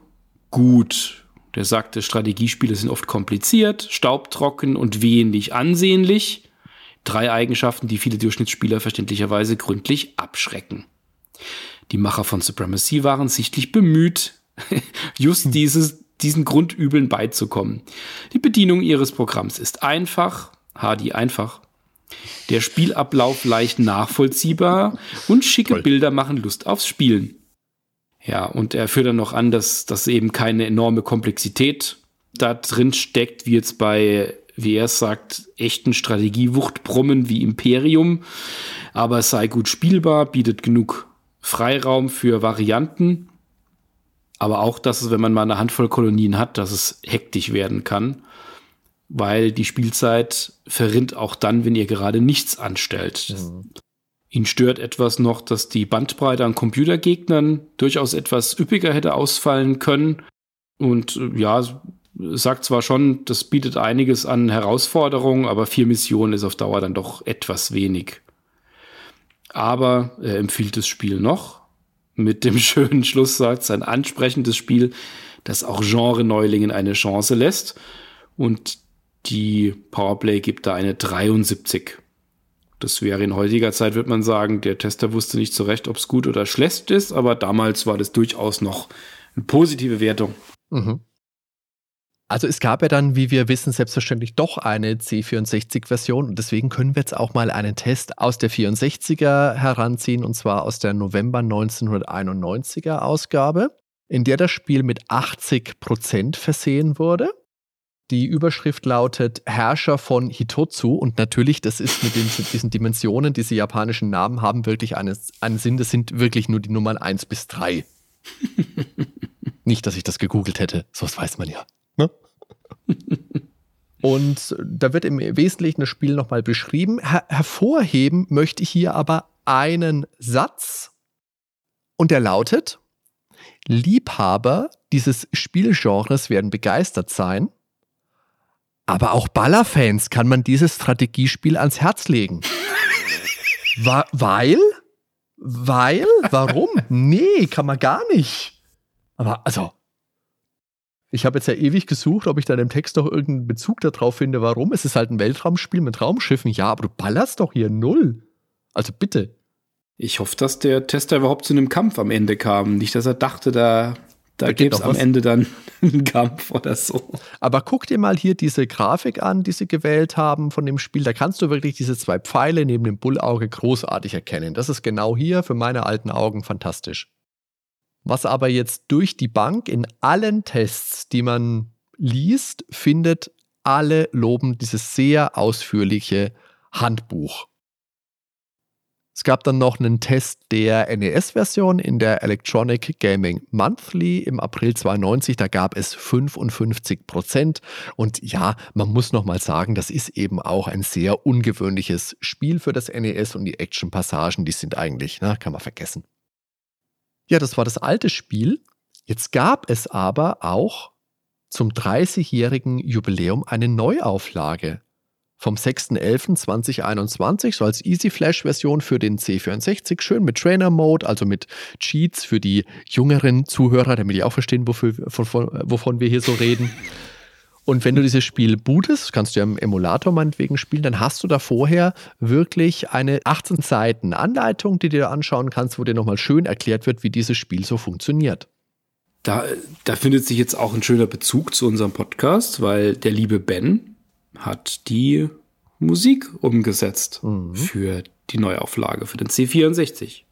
gut. Der sagte, Strategiespiele sind oft kompliziert, staubtrocken und wenig ansehnlich. Drei Eigenschaften, die viele Durchschnittsspieler verständlicherweise gründlich abschrecken. Die Macher von Supremacy waren sichtlich bemüht, just dieses diesen Grundübeln beizukommen. Die Bedienung ihres Programms ist einfach, HD einfach. Der Spielablauf leicht nachvollziehbar und schicke Toll. Bilder machen Lust aufs Spielen. Ja, und er führt dann noch an, dass, dass eben keine enorme Komplexität da drin steckt, wie jetzt bei, wie er sagt, echten Strategiewuchtbrummen wie Imperium. Aber es sei gut spielbar, bietet genug Freiraum für Varianten aber auch, dass es, wenn man mal eine Handvoll Kolonien hat, dass es hektisch werden kann, weil die Spielzeit verrinnt auch dann, wenn ihr gerade nichts anstellt. Mhm. Ihn stört etwas noch, dass die Bandbreite an Computergegnern durchaus etwas üppiger hätte ausfallen können. Und äh, ja, sagt zwar schon, das bietet einiges an Herausforderungen, aber vier Missionen ist auf Dauer dann doch etwas wenig. Aber er empfiehlt das Spiel noch mit dem schönen Schlusssatz, ein ansprechendes Spiel, das auch Genre-Neulingen eine Chance lässt. Und die Powerplay gibt da eine 73. Das wäre in heutiger Zeit, würde man sagen, der Tester wusste nicht so recht, ob es gut oder schlecht ist, aber damals war das durchaus noch eine positive Wertung. Mhm. Also es gab ja dann, wie wir wissen, selbstverständlich doch eine C64-Version und deswegen können wir jetzt auch mal einen Test aus der 64er heranziehen und zwar aus der November 1991er Ausgabe, in der das Spiel mit 80% versehen wurde. Die Überschrift lautet Herrscher von Hitotsu und natürlich, das ist mit den, diesen Dimensionen, diese japanischen Namen haben wirklich einen, einen Sinn, das sind wirklich nur die Nummern 1 bis 3. Nicht, dass ich das gegoogelt hätte, sowas weiß man ja. Und da wird im Wesentlichen das Spiel nochmal beschrieben. Her hervorheben möchte ich hier aber einen Satz und der lautet, Liebhaber dieses Spielgenres werden begeistert sein, aber auch Ballerfans kann man dieses Strategiespiel ans Herz legen. Wa weil? Weil? Warum? Nee, kann man gar nicht. Aber also, ich habe jetzt ja ewig gesucht, ob ich da im Text noch irgendeinen Bezug darauf finde, warum. Es ist halt ein Weltraumspiel mit Raumschiffen. Ja, aber du ballerst doch hier null. Also bitte. Ich hoffe, dass der Tester überhaupt zu einem Kampf am Ende kam. Nicht, dass er dachte, da, da, gibt es am Ende dann einen Kampf oder so. Aber guck dir mal hier diese Grafik an, die sie gewählt haben von dem Spiel. Da kannst du wirklich diese zwei Pfeile neben dem Bullauge großartig erkennen. Das ist genau hier für meine alten Augen fantastisch. Was aber jetzt durch die Bank in allen Tests, die man liest, findet, alle loben dieses sehr ausführliche Handbuch. Es gab dann noch einen Test der NES-Version in der Electronic Gaming Monthly im April 92. Da gab es 55 Prozent. Und ja, man muss nochmal sagen, das ist eben auch ein sehr ungewöhnliches Spiel für das NES und die Action-Passagen, die sind eigentlich, na, kann man vergessen. Ja, das war das alte Spiel. Jetzt gab es aber auch zum 30-jährigen Jubiläum eine Neuauflage vom 6.11.2021, so als Easy Flash-Version für den C64, schön mit Trainer-Mode, also mit Cheats für die jüngeren Zuhörer, damit die auch verstehen, wofür, wovon, wovon wir hier so reden. Und wenn du dieses Spiel bootest, kannst du ja im Emulator meinetwegen spielen, dann hast du da vorher wirklich eine 18 Seiten Anleitung, die du dir anschauen kannst, wo dir nochmal schön erklärt wird, wie dieses Spiel so funktioniert. Da, da findet sich jetzt auch ein schöner Bezug zu unserem Podcast, weil der liebe Ben, hat die Musik umgesetzt mhm. für die Neuauflage, für den C64.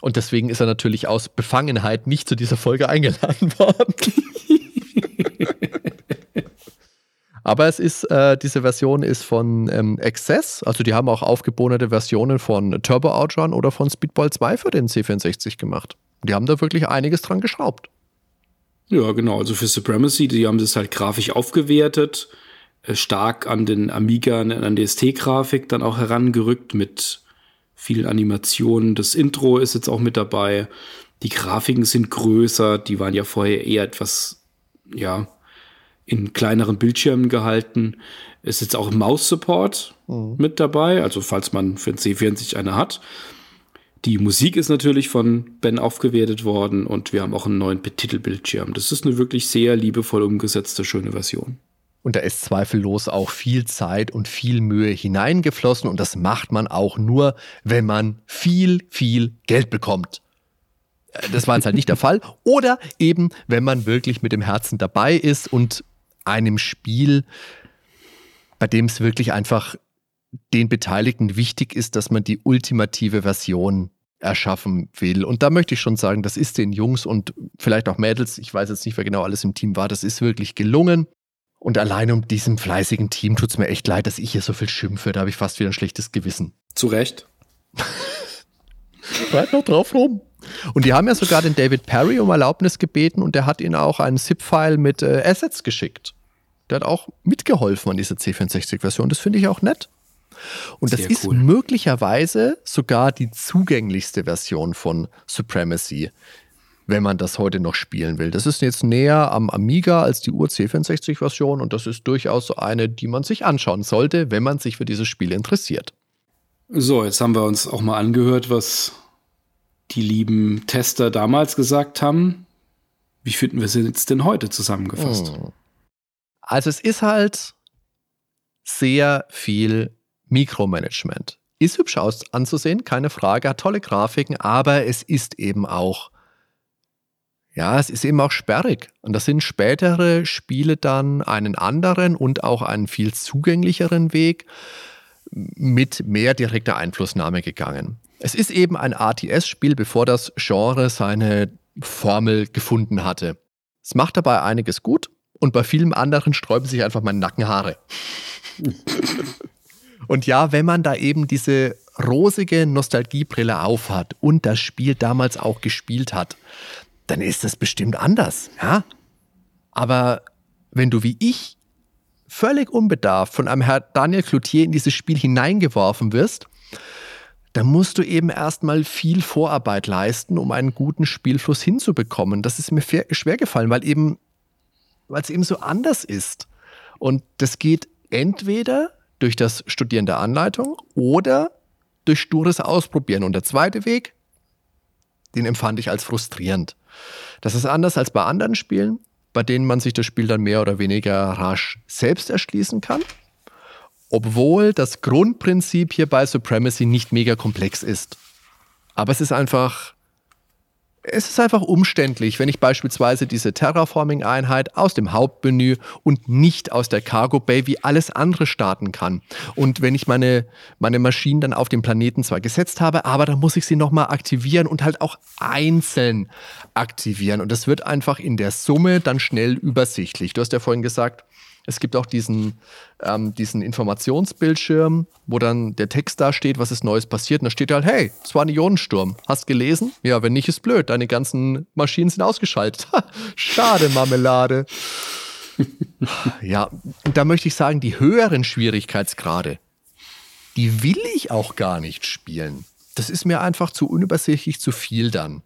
Und deswegen ist er natürlich aus Befangenheit nicht zu dieser Folge eingeladen worden. Aber es ist, äh, diese Version ist von ähm, Access, also die haben auch aufgebonete Versionen von Turbo Outrun oder von Speedball 2 für den C64 gemacht. Die haben da wirklich einiges dran geschraubt. Ja, genau. Also für Supremacy, die haben das halt grafisch aufgewertet. Äh, stark an den Amiga, an die ST-Grafik dann auch herangerückt mit vielen Animationen. Das Intro ist jetzt auch mit dabei. Die Grafiken sind größer, die waren ja vorher eher etwas, ja, in kleineren Bildschirmen gehalten. Ist jetzt auch Maus-Support mhm. mit dabei, also falls man für den C64 eine hat. Die Musik ist natürlich von Ben aufgewertet worden und wir haben auch einen neuen Titelbildschirm. Das ist eine wirklich sehr liebevoll umgesetzte, schöne Version. Und da ist zweifellos auch viel Zeit und viel Mühe hineingeflossen. Und das macht man auch nur, wenn man viel, viel Geld bekommt. Äh, das war jetzt halt nicht der Fall. Oder eben, wenn man wirklich mit dem Herzen dabei ist und einem Spiel, bei dem es wirklich einfach den Beteiligten wichtig ist, dass man die ultimative Version erschaffen will. Und da möchte ich schon sagen, das ist den Jungs und vielleicht auch Mädels, ich weiß jetzt nicht, wer genau alles im Team war, das ist wirklich gelungen. Und allein um diesem fleißigen Team tut es mir echt leid, dass ich hier so viel schimpfe. Da habe ich fast wieder ein schlechtes Gewissen. Zu Recht. Bleib noch drauf rum. Und die haben ja sogar den David Perry um Erlaubnis gebeten und der hat ihnen auch einen ZIP-File mit äh, Assets geschickt. Der hat auch mitgeholfen an dieser C64-Version. Das finde ich auch nett. Und das Sehr ist cool. möglicherweise sogar die zugänglichste Version von Supremacy wenn man das heute noch spielen will. Das ist jetzt näher am Amiga als die Ur-C64-Version und das ist durchaus so eine, die man sich anschauen sollte, wenn man sich für dieses Spiel interessiert. So, jetzt haben wir uns auch mal angehört, was die lieben Tester damals gesagt haben. Wie finden wir es jetzt denn heute zusammengefasst? Hm. Also es ist halt sehr viel Mikromanagement. Ist hübsch aus anzusehen, keine Frage, hat tolle Grafiken, aber es ist eben auch ja, es ist eben auch sperrig. Und das sind spätere Spiele dann einen anderen und auch einen viel zugänglicheren Weg mit mehr direkter Einflussnahme gegangen. Es ist eben ein RTS-Spiel, bevor das Genre seine Formel gefunden hatte. Es macht dabei einiges gut und bei vielen anderen sträuben sich einfach meine Nackenhaare. und ja, wenn man da eben diese rosige Nostalgiebrille aufhat und das Spiel damals auch gespielt hat, dann ist das bestimmt anders, ja. Aber wenn du wie ich völlig unbedarft von einem Herrn Daniel Cloutier in dieses Spiel hineingeworfen wirst, dann musst du eben erstmal viel Vorarbeit leisten, um einen guten Spielfluss hinzubekommen. Das ist mir schwer gefallen, weil eben, weil es eben so anders ist. Und das geht entweder durch das Studieren der Anleitung oder durch stures Ausprobieren. Und der zweite Weg, den empfand ich als frustrierend. Das ist anders als bei anderen Spielen, bei denen man sich das Spiel dann mehr oder weniger rasch selbst erschließen kann. Obwohl das Grundprinzip hier bei Supremacy nicht mega komplex ist. Aber es ist einfach es ist einfach umständlich, wenn ich beispielsweise diese Terraforming-Einheit aus dem Hauptmenü und nicht aus der Cargo Bay wie alles andere starten kann. Und wenn ich meine, meine Maschinen dann auf dem Planeten zwar gesetzt habe, aber dann muss ich sie nochmal aktivieren und halt auch einzeln aktivieren. Und das wird einfach in der Summe dann schnell übersichtlich. Du hast ja vorhin gesagt, Es gibt auch diesen, ähm, diesen Informationsbildschirm, wo dann der Text da steht, was ist Neues passiert. Und da steht halt, hey, es war ein Ionensturm. Hast gelesen? Ja, wenn nicht, ist blöd. Deine ganzen Maschinen sind ausgeschaltet. Schade, Marmelade. ja, da möchte ich sagen, die höheren Schwierigkeitsgrade, die will ich auch gar nicht spielen. Das ist mir einfach zu unübersichtlich, zu viel dann.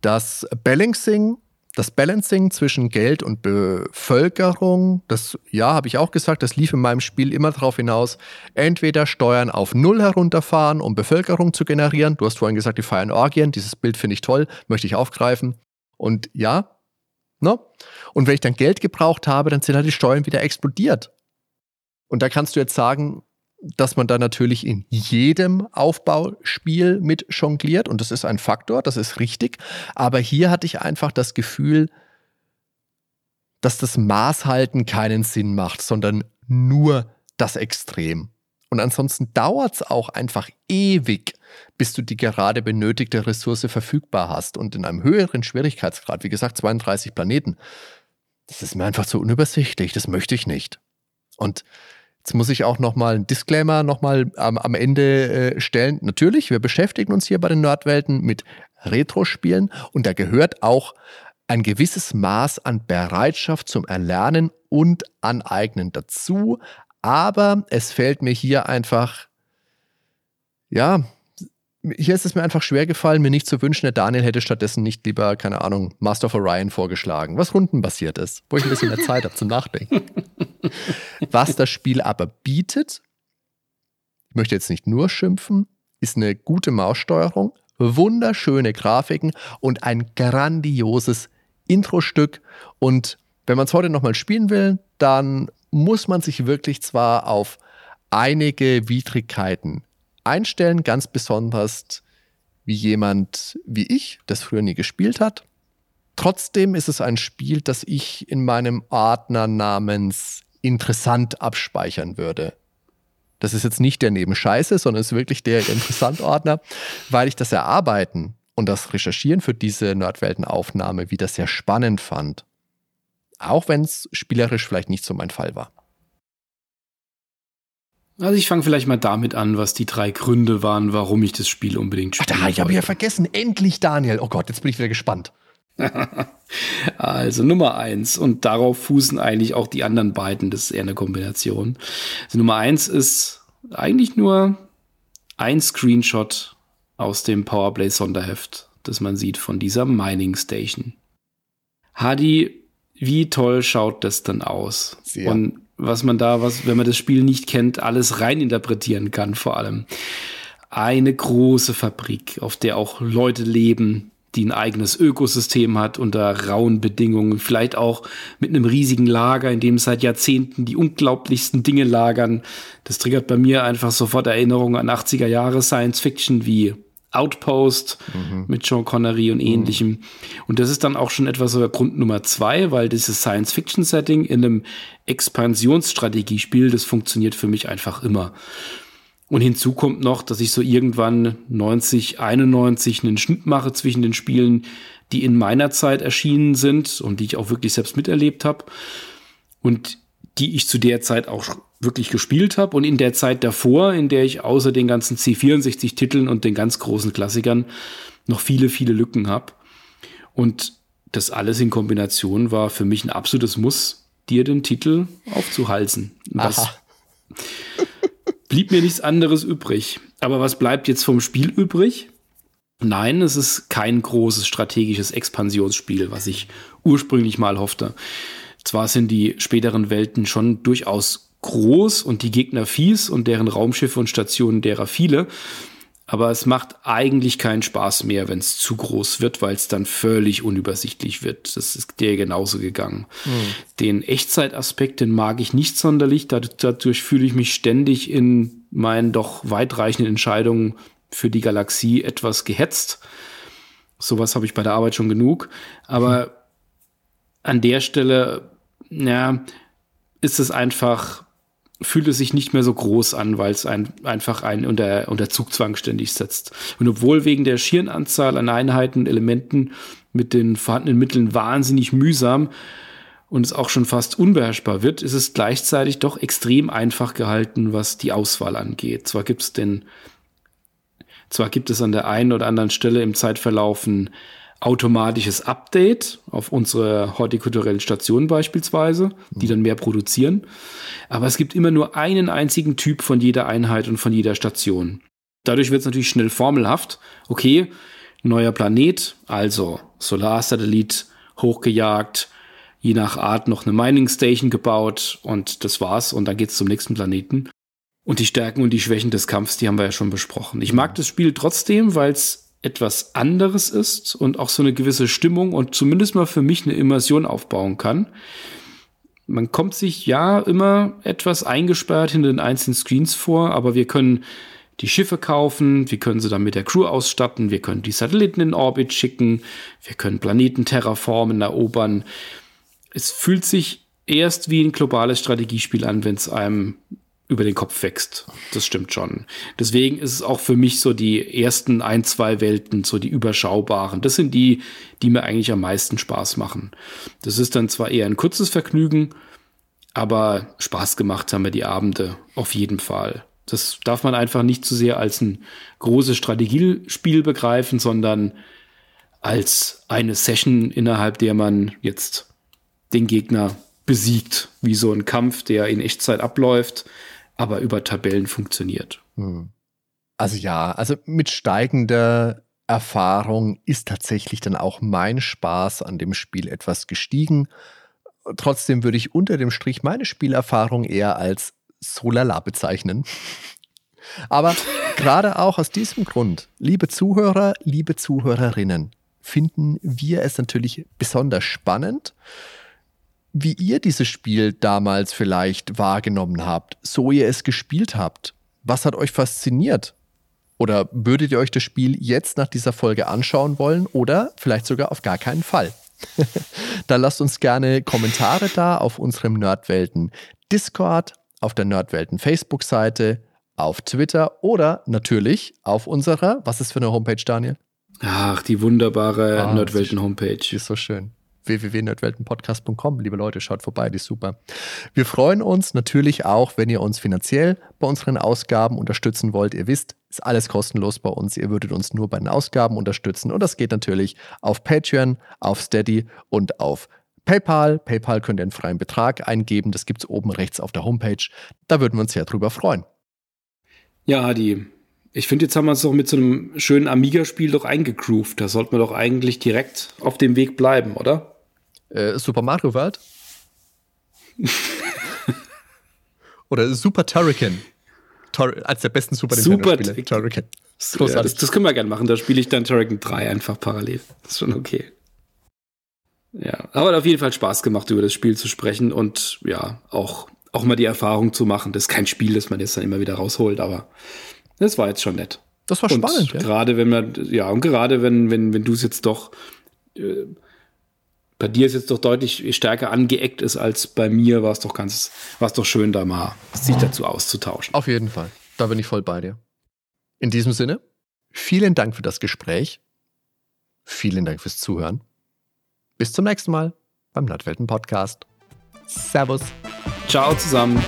Das Balancing das Balancing zwischen Geld und Bevölkerung, das ja, habe ich auch gesagt, das lief in meinem Spiel immer darauf hinaus, entweder Steuern auf Null herunterfahren, um Bevölkerung zu generieren. Du hast vorhin gesagt, die feiern Orgien. Dieses Bild finde ich toll, möchte ich aufgreifen. Und ja, ne? Und wenn ich dann Geld gebraucht habe, dann sind halt die Steuern wieder explodiert. Und da kannst du jetzt sagen, dass man da natürlich in jedem Aufbauspiel mit jongliert und das ist ein Faktor, das ist richtig. Aber hier hatte ich einfach das Gefühl, dass das Maßhalten keinen Sinn macht, sondern nur das Extrem. Und ansonsten dauert es auch einfach ewig, bis du die gerade benötigte Ressource verfügbar hast. Und in einem höheren Schwierigkeitsgrad, wie gesagt, 32 Planeten, das ist mir einfach zu unübersichtlich, das möchte ich nicht. Und Jetzt muss ich auch nochmal einen Disclaimer nochmal am, am Ende äh, stellen. Natürlich, wir beschäftigen uns hier bei den Nerdwelten mit Retro-Spielen und da gehört auch ein gewisses Maß an Bereitschaft zum Erlernen und Aneignen dazu. Aber es fällt mir hier einfach, ja, hier ist es mir einfach schwer gefallen, mir nicht zu wünschen, der Daniel hätte stattdessen nicht lieber, keine Ahnung, Master of Orion vorgeschlagen, was rundenbasiert ist, wo ich ein bisschen mehr Zeit habe zum Nachdenken. Was das Spiel aber bietet, ich möchte jetzt nicht nur schimpfen, ist eine gute Maussteuerung, wunderschöne Grafiken und ein grandioses Intro-Stück. Und wenn man es heute nochmal spielen will, dann muss man sich wirklich zwar auf einige Widrigkeiten einstellen, ganz besonders wie jemand wie ich, das früher nie gespielt hat. Trotzdem ist es ein Spiel, das ich in meinem Ordner namens interessant abspeichern würde. Das ist jetzt nicht der neben Scheiße, sondern ist wirklich der Interessant-Ordner, weil ich das Erarbeiten und das Recherchieren für diese Nerdweltenaufnahme wieder sehr spannend fand. Auch wenn es spielerisch vielleicht nicht so mein Fall war. Also ich fange vielleicht mal damit an, was die drei Gründe waren, warum ich das Spiel unbedingt spiele. Ach, da, ich habe ja vergessen. Endlich, Daniel. Oh Gott, jetzt bin ich wieder gespannt. also Nummer eins, und darauf fußen eigentlich auch die anderen beiden, das ist eher eine Kombination. Also Nummer eins ist eigentlich nur ein Screenshot aus dem Powerplay Sonderheft, das man sieht von dieser Mining Station. Hadi, wie toll schaut das dann aus? Sehr. Und was man da, was, wenn man das Spiel nicht kennt, alles reininterpretieren kann, vor allem. Eine große Fabrik, auf der auch Leute leben, die ein eigenes Ökosystem hat unter rauen Bedingungen, vielleicht auch mit einem riesigen Lager, in dem seit Jahrzehnten die unglaublichsten Dinge lagern. Das triggert bei mir einfach sofort Erinnerungen an 80er Jahre Science Fiction wie Outpost mhm. mit Sean Connery und ähnlichem. Mhm. Und das ist dann auch schon etwas so Grund Nummer zwei, weil dieses Science-Fiction-Setting in einem Expansionsstrategiespiel, das funktioniert für mich einfach immer. Und hinzu kommt noch, dass ich so irgendwann 90, 91 einen Schnitt mache zwischen den Spielen, die in meiner Zeit erschienen sind und die ich auch wirklich selbst miterlebt habe. Und die ich zu der Zeit auch wirklich gespielt habe und in der Zeit davor, in der ich außer den ganzen C64-Titeln und den ganz großen Klassikern noch viele, viele Lücken habe. Und das alles in Kombination war für mich ein absolutes Muss, dir den Titel aufzuhalsen. Was blieb mir nichts anderes übrig. Aber was bleibt jetzt vom Spiel übrig? Nein, es ist kein großes strategisches Expansionsspiel, was ich ursprünglich mal hoffte. Zwar sind die späteren Welten schon durchaus groß und die Gegner fies und deren Raumschiffe und Stationen derer viele. Aber es macht eigentlich keinen Spaß mehr, wenn es zu groß wird, weil es dann völlig unübersichtlich wird. Das ist dir genauso gegangen. Mhm. Den Echtzeitaspekt, den mag ich nicht sonderlich. Dadurch fühle ich mich ständig in meinen doch weitreichenden Entscheidungen für die Galaxie etwas gehetzt. Sowas habe ich bei der Arbeit schon genug. Aber mhm. an der Stelle, ja, ist es einfach fühlt es sich nicht mehr so groß an, weil es ein, einfach einen unter, unter Zugzwang ständig setzt. Und obwohl wegen der schieren Anzahl an Einheiten, Elementen mit den vorhandenen Mitteln wahnsinnig mühsam und es auch schon fast unbeherrschbar wird, ist es gleichzeitig doch extrem einfach gehalten, was die Auswahl angeht. Zwar gibt es den, zwar gibt es an der einen oder anderen Stelle im Zeitverlauf ein automatisches Update auf unsere hortikulturellen Stationen beispielsweise, die dann mehr produzieren. Aber es gibt immer nur einen einzigen Typ von jeder Einheit und von jeder Station. Dadurch wird es natürlich schnell formelhaft. Okay, neuer Planet, also Solarsatellit hochgejagt, je nach Art noch eine Mining Station gebaut und das war's. Und dann geht's zum nächsten Planeten. Und die Stärken und die Schwächen des Kampfs, die haben wir ja schon besprochen. Ich mag das Spiel trotzdem, weil es etwas anderes ist und auch so eine gewisse Stimmung und zumindest mal für mich eine Immersion aufbauen kann. Man kommt sich ja immer etwas eingesperrt hinter den einzelnen Screens vor, aber wir können die Schiffe kaufen, wir können sie dann mit der Crew ausstatten, wir können die Satelliten in Orbit schicken, wir können Planeten terraformen, erobern. Es fühlt sich erst wie ein globales Strategiespiel an, wenn es einem über den Kopf wächst. Das stimmt schon. Deswegen ist es auch für mich so die ersten ein, zwei Welten, so die überschaubaren. Das sind die, die mir eigentlich am meisten Spaß machen. Das ist dann zwar eher ein kurzes Vergnügen, aber Spaß gemacht haben mir die Abende auf jeden Fall. Das darf man einfach nicht zu sehr als ein großes Strategiespiel begreifen, sondern als eine Session, innerhalb der man jetzt den Gegner besiegt, wie so ein Kampf, der in Echtzeit abläuft aber über Tabellen funktioniert. Hm. Also ja, also mit steigender Erfahrung ist tatsächlich dann auch mein Spaß an dem Spiel etwas gestiegen. Trotzdem würde ich unter dem Strich meine Spielerfahrung eher als solala bezeichnen. Aber gerade auch aus diesem Grund, liebe Zuhörer, liebe Zuhörerinnen, finden wir es natürlich besonders spannend, wie ihr dieses Spiel damals vielleicht wahrgenommen habt, so ihr es gespielt habt. Was hat euch fasziniert? Oder würdet ihr euch das Spiel jetzt nach dieser Folge anschauen wollen oder vielleicht sogar auf gar keinen Fall? Dann lasst uns gerne Kommentare da auf unserem Nerdwelten Discord, auf der Nerdwelten Facebook-Seite, auf Twitter oder natürlich auf unserer, was ist für eine Homepage, Daniel? Ach, die wunderbare ah, Nerdwelten-Homepage. Die ist so schön www.nerdweltenpodcast.com. Liebe Leute, schaut vorbei, die ist super. Wir freuen uns natürlich auch, wenn ihr uns finanziell bei unseren Ausgaben unterstützen wollt. Ihr wisst, ist alles kostenlos bei uns. Ihr würdet uns nur bei den Ausgaben unterstützen. Und das geht natürlich auf Patreon, auf Steady und auf PayPal. PayPal könnt ihr einen freien Betrag eingeben. Das gibt es oben rechts auf der Homepage. Da würden wir uns sehr drüber freuen. Ja, Adi, ich finde, jetzt haben wir es doch mit so einem schönen Amiga-Spiel doch eingegroovt. Da sollten wir doch eigentlich direkt auf dem Weg bleiben, oder? Äh, Super Mario World? Oder Super Turrican. Tor als der besten Super Nintendo-Spiele. Turrican. Ja, das, das, können wir gerne machen. Da spiele ich dann Turrican 3 einfach parallel. Das ist schon okay. Ja, aber hat auf jeden Fall Spaß gemacht, über das Spiel zu sprechen und ja, auch, auch mal die Erfahrung zu machen. Das ist kein Spiel, das man jetzt dann immer wieder rausholt, aber das war jetzt schon nett. Das war spannend, und ja. Gerade wenn man, ja, und gerade wenn, wenn, wenn du es jetzt doch äh, bei dir ist jetzt doch deutlich stärker angeeckt ist als bei mir, war es doch ganz, war es doch schön, da mal sich dazu auszutauschen. Auf jeden Fall. Da bin ich voll bei dir. In diesem Sinne, vielen Dank für das Gespräch. Vielen Dank fürs Zuhören. Bis zum nächsten Mal beim Nordwelten Podcast. Servus. Ciao zusammen.